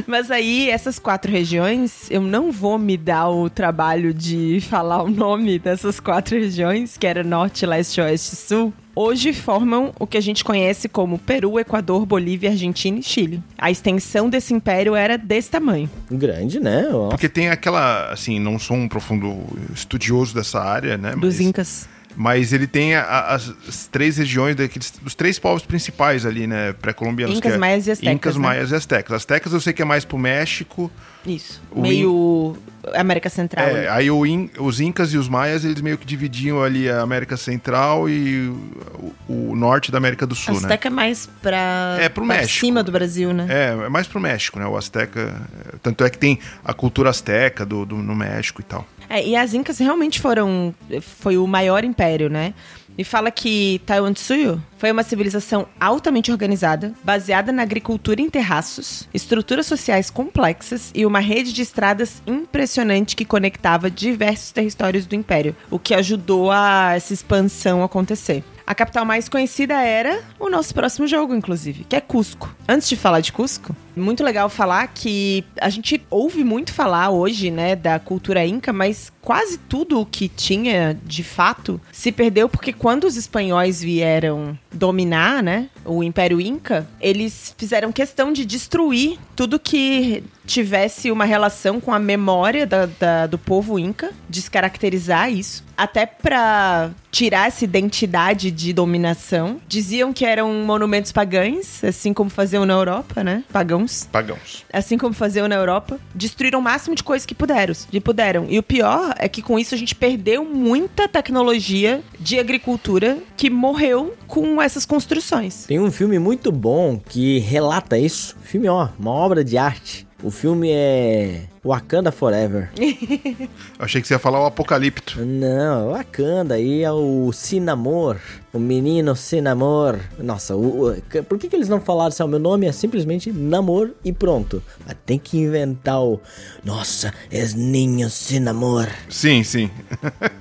Mas aí, essas quatro regiões, eu não vou me dar o trabalho de falar o nome dessas quatro regiões, que era Norte, Leste, Oeste e Sul. Hoje formam o que a gente conhece como Peru, Equador, Bolívia, Argentina e Chile. A extensão desse império era desse tamanho. Grande, né? Ó. Porque tem aquela, assim, não sou um profundo estudioso dessa área, né? Dos mas, Incas. mas ele tem a- a- as, as três regiões daqueles, dos três povos principais ali, né? Pré-colombianos. Incas, é maias e astecas, Incas, né? maias e astecas. Astecas eu sei que é mais pro México. Isso. O Meio América Central. É, aí o In- os Incas e os Maias, eles meio que dividiam ali a América Central e o, o norte da América do Sul, né? Azteca é mais pra, É, pro pra México. cima do Brasil, né? É, é mais pro México, né? O Azteca. Tanto é que tem a cultura azteca do, do- no México e tal. É, e as Incas realmente foram. Foi o maior império, né? E fala que Taiwansuyo foi uma civilização altamente organizada, baseada na agricultura em terraços, estruturas sociais complexas e uma rede de estradas impressionante que conectava diversos territórios do império, o que ajudou a essa expansão acontecer. A capital mais conhecida era o nosso próximo jogo, inclusive, que é Cusco. Antes de falar de Cusco, muito legal falar que a gente ouve muito falar hoje, né, da cultura inca, mas quase tudo o que tinha de fato se perdeu porque quando os espanhóis vieram dominar, né, o Império Inca, eles fizeram questão de destruir tudo que tivesse uma relação com a memória da- da- do povo inca, descaracterizar isso, até pra tirar essa identidade de dominação. Diziam que eram monumentos pagães, assim como faziam na Europa, né? Pagãos Pagãos. assim como faziam na Europa, destruíram o máximo de coisas que puderam, que puderam. E o pior é que com isso a gente perdeu muita tecnologia de agricultura que morreu com essas construções. Tem um filme muito bom que relata isso. Filme, ó, uma obra de arte. O filme é Wakanda Forever. Eu achei que você ia falar o Apocalipto. Não, Wakanda aí é o Sinamor. O menino Sinamor. Nossa, o, o- por que, que eles não falaram assim? "Ah, O meu nome é simplesmente Namor e pronto. Mas tem que inventar o. Nossa, é Ninho Sinamor. Sim, sim.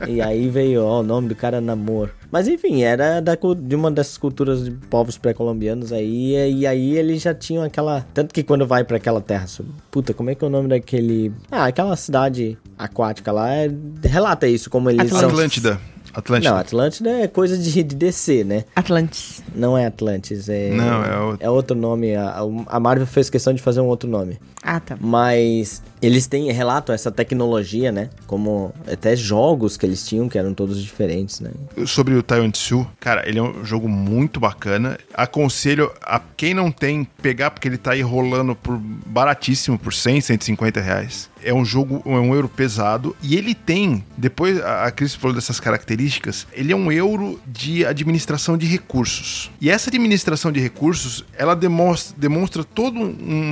E aí veio ó, o nome do cara Namor. Mas enfim, era da, de uma dessas culturas de povos pré-colombianos aí. E aí eles já tinham aquela. Tanto que quando vai pra aquela terra. Puta, como é que é o nome daquele. Ah, aquela cidade aquática lá. é- relata isso, como eles são. Atlântida. Atlântida. Não, Atlântida é coisa de, de descer, né? Atlantis. Não é Atlantis, é. Não, é outro. É outro nome. A, a Marvel fez questão de fazer um outro nome. Ah, tá. Mas eles têm, relatam essa tecnologia, né? Como até jogos que eles tinham, que eram todos diferentes, né? Sobre o Taiwan Tzu, cara, ele é um jogo muito bacana. Aconselho a quem não tem pegar, porque ele tá aí rolando por baratíssimo, por 100, 150 reais. É um jogo, é um euro pesado. E ele tem, depois a Cris falou dessas características, ele é um euro de administração de recursos. E essa administração de recursos, ela demonstra, demonstra todo um,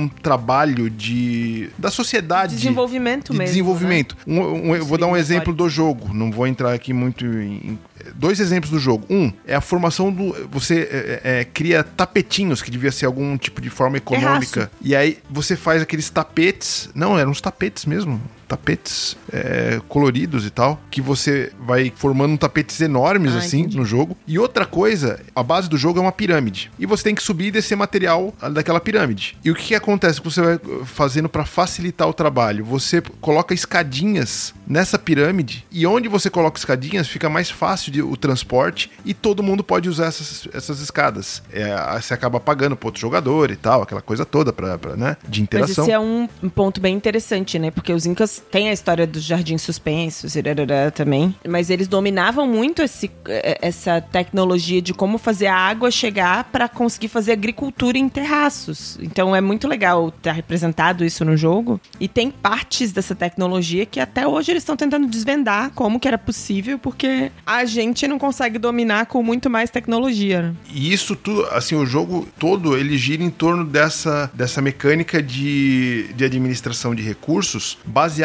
um trabalho de da sociedade. Desenvolvimento de mesmo. desenvolvimento. Um- um- eu vou dar um Sim, exemplo do jogo. Não vou entrar aqui muito em. Dois exemplos do jogo. Um é a formação do. Você é, é, cria tapetinhos, que devia ser algum tipo de forma econômica. Terraço. E aí você faz aqueles tapetes. Não, eram uns tapetes mesmo. Tapetes é, coloridos e tal. Que você vai formando tapetes enormes Ah, assim entendi. no jogo. E outra coisa, a base do jogo é uma pirâmide. E você tem que subir e descer material daquela pirâmide. E o que, que acontece que você vai uh, fazendo para facilitar o trabalho? Você coloca escadinhas nessa pirâmide. E onde você coloca escadinhas, fica mais fácil de- o transporte e todo mundo pode usar essas, essas escadas. É, você acaba pagando pro outro jogador e tal, aquela coisa toda pra, pra, né, de Mas interação. esse é um ponto bem interessante, né? Porque os incas têm a história dos jardins suspensos também. Mas eles dominavam muito esse, eh, essa tecnologia de como fazer a água chegar para conseguir fazer agricultura em terraços. Então é muito legal estar representado isso no jogo. E tem partes dessa tecnologia que até hoje eles estão tentando desvendar como que era possível, porque a gente não consegue dominar com muito mais tecnologia. né? E isso tudo, assim, o jogo todo, ele gira em torno dessa, dessa mecânica de, de administração de recursos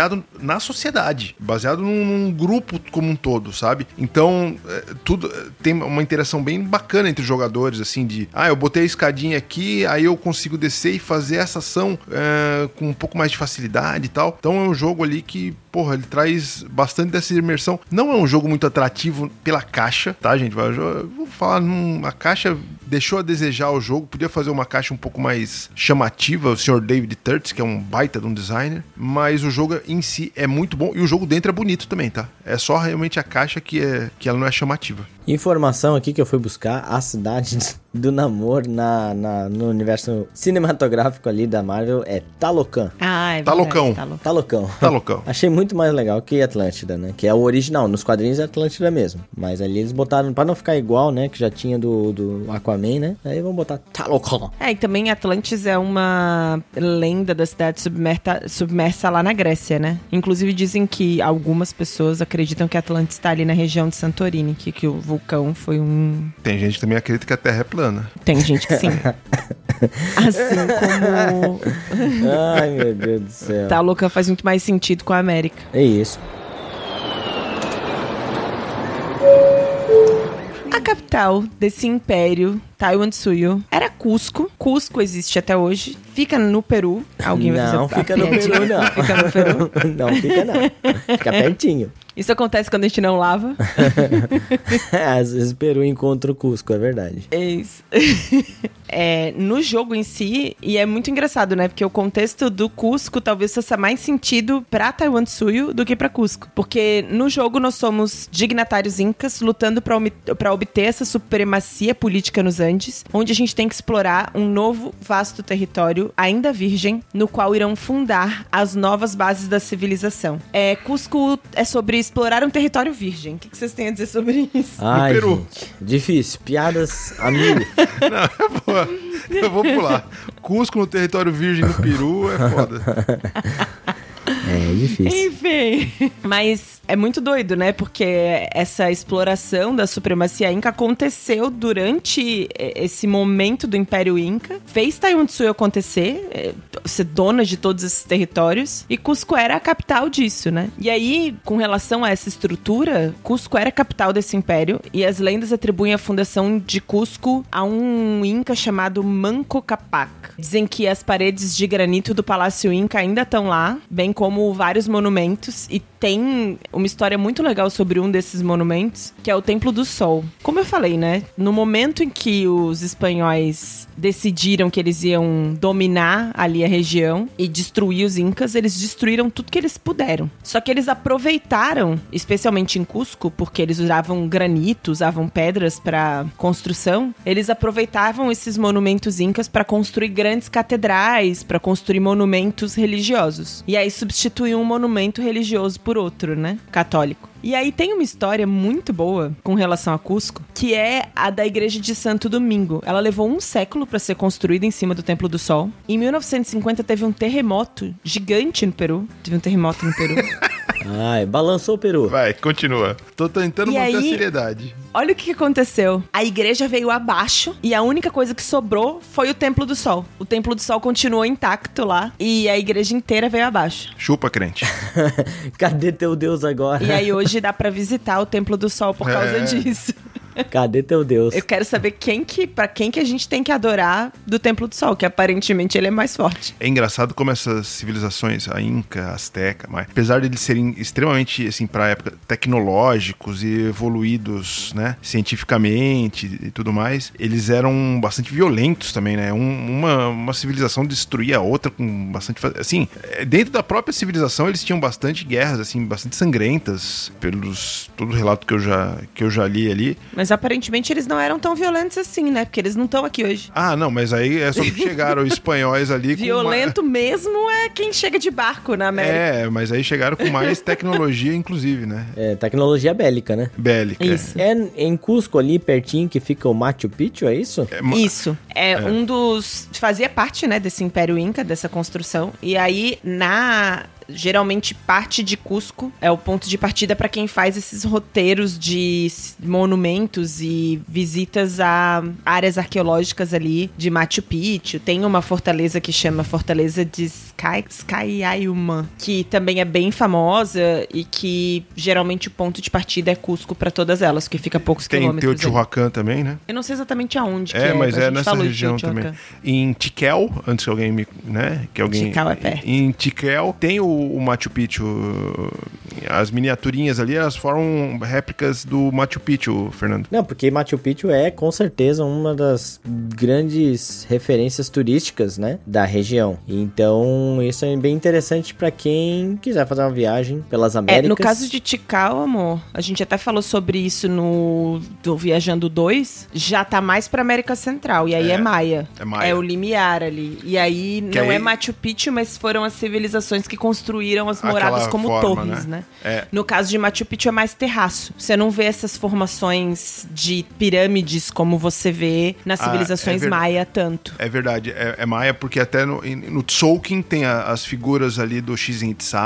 baseado na sociedade, baseado num, num grupo como um todo, sabe? Então, é, tudo é, tem uma interação bem bacana entre os jogadores, assim, de, ah, eu botei a escadinha aqui, aí eu consigo descer e fazer essa ação é, com um pouco mais de facilidade e tal. Então é um jogo ali que, porra, ele traz bastante dessa imersão. Não é um jogo muito atrativo pela caixa, tá, gente? Vou falar, num- a caixa deixou a desejar o jogo, podia fazer uma caixa um pouco mais chamativa, o Sr. David Turtz, que é um baita de um designer, mas o jogo em si é muito bom e o jogo dentro é bonito também, tá? É só realmente a caixa que, é, que ela não é chamativa. Informação aqui que eu fui buscar, a cidade do namoro na, na- no universo cinematográfico ali da Marvel é Talocan. Ah, é loucão. Talocão. Tá loucão. Achei muito mais legal que Atlântida, né? Que é o original. Nos quadrinhos é Atlântida mesmo. Mas ali eles botaram, pra não ficar igual, né? Que já tinha do, do Aquaman, né? Aí vão botar Talocão. É, e também Atlantis é uma lenda da cidade submerta, submersa lá na Grécia, né? Inclusive dizem que algumas pessoas acreditam que Atlantis está ali na região de Santorini, que, que o vulcão foi um. Tem gente que também acredita que a Terra é plana. Tem gente que sim. assim como Ai, meu Deus do céu. tá louca faz muito mais sentido com a América. É isso. A capital desse império, Taiwan-Tsuyu, era Cusco. Cusco existe até hoje. Fica no Peru. Alguém vai não, fazer fica no? Peru, não. Fica no Peru. não, fica não. Fica pertinho. Isso acontece quando a gente não lava. Às vezes o Peru encontra o Cusco, é verdade. É isso. É, no jogo em si, e é muito engraçado, né? Porque o contexto do Cusco talvez faça mais sentido pra Taiwan Tsuyu do que pra Cusco. Porque no jogo nós somos dignatários incas lutando pra obter essa supremacia política nos Andes, onde a gente tem que explorar um novo, vasto território, ainda virgem, no qual irão fundar as novas bases da civilização. É, Cusco é sobre explorar um território virgem. O que que vocês têm a dizer sobre isso? Ai, Peru. gente. Difícil. Piadas a mil. Pô, eu vou pular. Cusco no território virgem do Peru é foda. É difícil. Enfim. Mas é muito doido, né? Porque essa exploração da supremacia inca aconteceu durante esse momento do Império Inca. Fez Taiwan acontecer, é, ser dona de todos esses territórios. E Cusco era a capital disso, né? E aí, com relação a essa estrutura, Cusco era a capital desse império. E as lendas atribuem a fundação de Cusco a um inca chamado Manco Capac. Dizem que as paredes de granito do Palácio Inca ainda estão lá, bem como vários monumentos. E tem uma história muito legal sobre um desses monumentos, que é o Templo do Sol. Como eu falei, né? No momento em que os espanhóis decidiram que eles iam dominar ali a região e destruir os incas, eles destruíram tudo que eles puderam. Só que eles aproveitaram, especialmente em Cusco, porque eles usavam granito, usavam pedras para construção, eles aproveitavam esses monumentos incas para construir grandes catedrais, para construir monumentos religiosos. E aí substituíam um monumento religioso por outro, né? Católico. E aí tem uma história muito boa com relação a Cusco, que é a da igreja de Santo Domingo. Ela levou um século para ser construída em cima do Templo do Sol. Em 1950 teve um terremoto gigante no Peru. Teve um terremoto no Peru. Ai, balançou o peru. Vai, continua. Tô tentando E manter a aí- seriedade. Olha o que aconteceu. A igreja veio abaixo e a única coisa que sobrou foi o Templo do Sol. O Templo do Sol continuou intacto lá e a igreja inteira veio abaixo. Chupa, crente. Cadê teu Deus agora? E aí hoje dá pra visitar o Templo do Sol por causa É. disso. Cadê teu Deus? Eu quero saber quem que, para quem que a gente tem que adorar do Templo do Sol, que aparentemente ele é mais forte. É engraçado como essas civilizações, a Inca, a Azteca, mas apesar de eles serem extremamente, assim, pra época, tecnológicos e evoluídos, né, cientificamente e tudo mais, eles eram bastante violentos também, né? Um- uma, uma civilização destruía a outra com bastante... Assim, é, dentro da própria civilização eles tinham bastante guerras, assim, bastante sangrentas, pelos... todo o relato que eu já, que eu já li ali. Mas aparentemente eles não eram tão violentos assim, né? Porque eles não estão aqui hoje. Ah, não, mas aí é só que chegaram espanhóis ali com uma- Violento mesmo é quem chega de barco na América. É, mas aí chegaram com mais tecnologia, inclusive, né? É, tecnologia bélica, né? Bélica. Isso. É em Cusco ali pertinho que fica o Machu Picchu, é isso? É, ma- Isso. É, um dos. Fazia parte, né, desse Império Inca, dessa construção. E aí, na. Geralmente, parte de Cusco é o ponto de partida para quem faz esses roteiros de monumentos e visitas a áreas arqueológicas ali de Machu Picchu. Tem uma fortaleza que chama Fortaleza de Sky, Skyayuma, que também é bem famosa e que geralmente o ponto de partida é Cusco para todas elas, que fica a poucos Tem quilômetros. ali. Teotihuacan também, né? Eu não sei exatamente aonde que É, é. mas é nessa região também. Em Tiquel, antes que alguém me. né? Que alguém, Tikal é perto. Em Tiquel tem o, o Machu Picchu. As miniaturinhas ali, elas formam réplicas do Machu Picchu, Fernando. Não, porque Machu Picchu é com certeza uma das grandes referências turísticas, né, da região. Então, isso é bem interessante pra quem quiser fazer uma viagem pelas É, Américas. no caso de Tikal, amor, a gente até falou sobre isso no do Viajando 2, já tá mais pra América Central, e aí é, É, Maia. é Maia. o limiar ali. E aí Que não aí- é Machu Picchu, mas foram as civilizações que construíram as Aquela moradas como forma, torres, né? É. No caso de Machu Picchu é mais terraço. Você não vê essas formações de pirâmides como você vê nas Ah, civilizações é maia tanto. É verdade, é, é Maia, porque até no, no Tzolk'in tem a- as figuras ali do Chichen Itza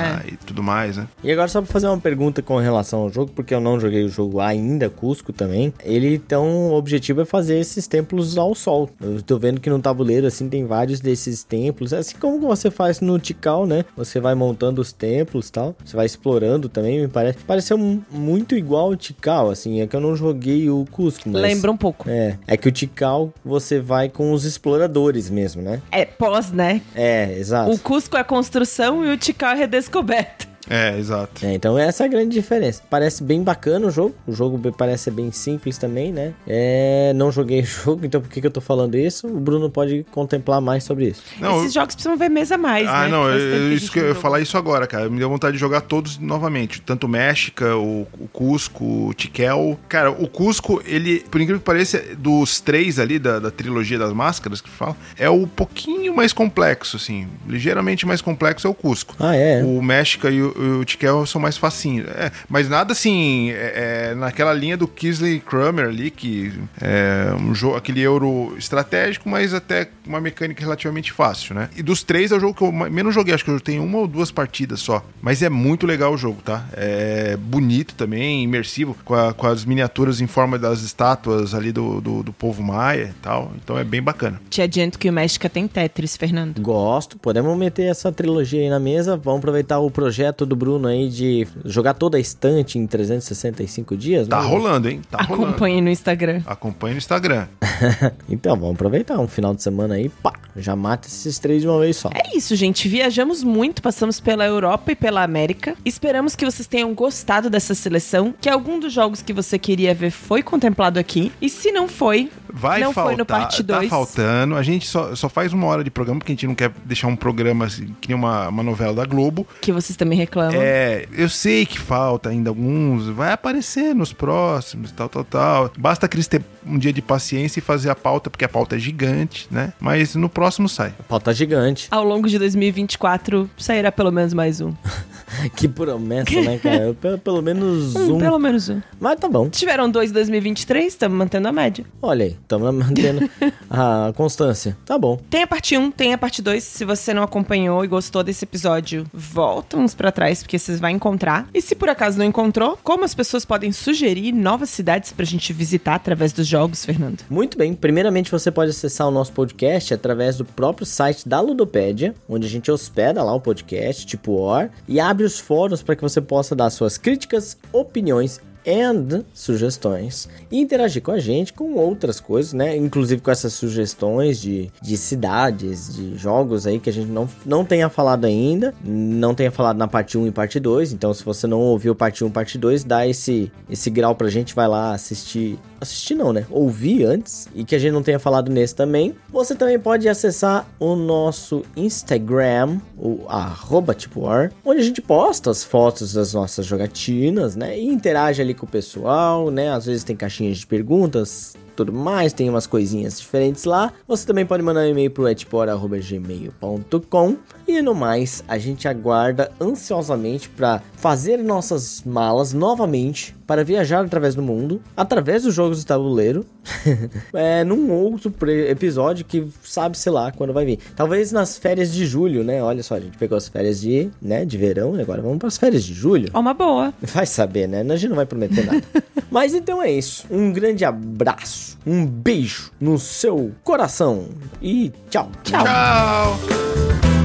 É. e tudo mais, né? E agora só pra fazer uma pergunta com relação ao jogo, porque eu não joguei o jogo ainda, Cusco também. Ele então o objetivo é fazer esses templos ao sol. Eu tô vendo que no tabuleiro assim tem vários desses templos, assim como você faz no Tikal, né? Você vai montando os templos, e tal. Você vai explorando também, me parece. Pareceu mu- muito igual ao Tikal, assim, é que eu não joguei o Cusco, mas Lembra um pouco. É, é que o Tikal você vai com os exploradores mesmo, né? É pós, né? É, exato. O Cusco é construção e o Tikal é redescoberta. É, exato. É, então essa é a grande diferença. Parece bem bacana o jogo. O jogo parece ser bem simples também, né? É, não joguei o jogo, então por que, que eu tô falando isso? O Bruno pode contemplar mais sobre isso. Não, Esses jogos precisam ver mesa a mais, Ah, né? não, eu, isso que eu ia falar isso agora, cara. Me deu vontade de jogar todos novamente. Tanto o México, o, o Cusco, o Tiquel. Cara, o Cusco, ele, por incrível que pareça, dos três ali, da, da trilogia das máscaras que fala, é o pouquinho mais complexo, assim. Ligeiramente mais complexo é o Cusco. Ah, é? O México e o, o Tiquel são mais facinhos. É, mas nada assim, é, é, naquela linha do Kisley Kramer ali, que é um jogo, aquele euro estratégico, mas até uma mecânica relativamente fácil, né? E dos três é o jogo que eu menos joguei, acho que eu tenho uma ou duas partidas só. Mas é muito legal o jogo, tá? É bonito também, imersivo, com, a- com as miniaturas em forma das estátuas ali do, do, do povo maia e tal. Então é bem bacana. Te adianto que o México tem Tetris, Fernando. Gosto, podemos meter essa trilogia aí na mesa. Vamos aproveitar o projeto do Bruno aí de jogar toda a estante em 365 dias, Tá né? rolando, hein? Tá rolando. Acompanhe no Instagram. Acompanhe no Instagram. Então, vamos aproveitar um final de semana aí, pá, já mata esses três de uma vez só. É isso, gente. Viajamos muito, passamos pela Europa e pela América. Esperamos que vocês tenham gostado dessa seleção, que algum dos jogos que você queria ver foi contemplado aqui. E se não foi, Vai não faltar, foi no parte tá 2. faltando. A gente só, só faz uma hora de programa porque a gente não quer deixar um programa assim, que nem uma, uma novela da Globo. que vocês também reclamam. É, eu sei que falta ainda alguns, vai aparecer nos próximos, tal, tal, tal. Basta a Cris ter um dia de paciência e fazer a pauta, porque a pauta é gigante, né? Mas no próximo sai. Pauta gigante. Ao longo de 2024, sairá pelo menos mais um. que promessa, né, cara? Pelo, pelo menos um. Um, pelo menos um. Mas tá bom. Tiveram dois em 2023, estamos mantendo a média. Olha aí, estamos mantendo a constância. Tá bom. Tem a parte 1, tem a parte 2. Se você não acompanhou e gostou desse episódio, volta uns pra trás, porque vocês vão encontrar. E se por acaso não encontrou, como as pessoas podem sugerir novas cidades pra gente visitar através dos jogos, Fernando? Muito bem. Primeiramente, você pode acessar o nosso podcast através do próprio site da Ludopédia, onde a gente hospeda lá o podcast, tipo OR, e abre os fóruns para que você possa dar suas críticas, opiniões and sugestões e interagir com a gente com outras coisas, né? Inclusive com essas sugestões de, de cidades, de jogos aí que a gente não, não tenha falado ainda, não tenha falado na parte 1 e parte 2. Então, se você não ouviu parte 1 e parte 2, dá esse, esse grau pra gente, vai lá assistir. Assistir não, né? Ouvir antes e que a gente não tenha falado nesse também. Você também pode acessar o nosso Instagram, o arroba tipo ar, onde a gente posta as fotos das nossas jogatinas, né? E interage ali com o pessoal, né? Às vezes tem caixinhas de perguntas, tudo mais, tem umas coisinhas diferentes lá. Você também pode mandar um e-mail pro etpor@gmail.com e no mais, a gente aguarda ansiosamente para fazer nossas malas novamente para viajar através do mundo, através dos jogos de tabuleiro, é, num outro episódio que sabe, sei lá, quando vai vir. Talvez nas férias de julho, né? Olha só, a gente pegou as férias de, né, de verão e agora vamos para as férias de julho. Ó, uma boa. Vai saber, né? A gente não vai prometer nada. Mas então é isso. Um grande abraço, um beijo no seu coração e tchau. Tchau. Tchau!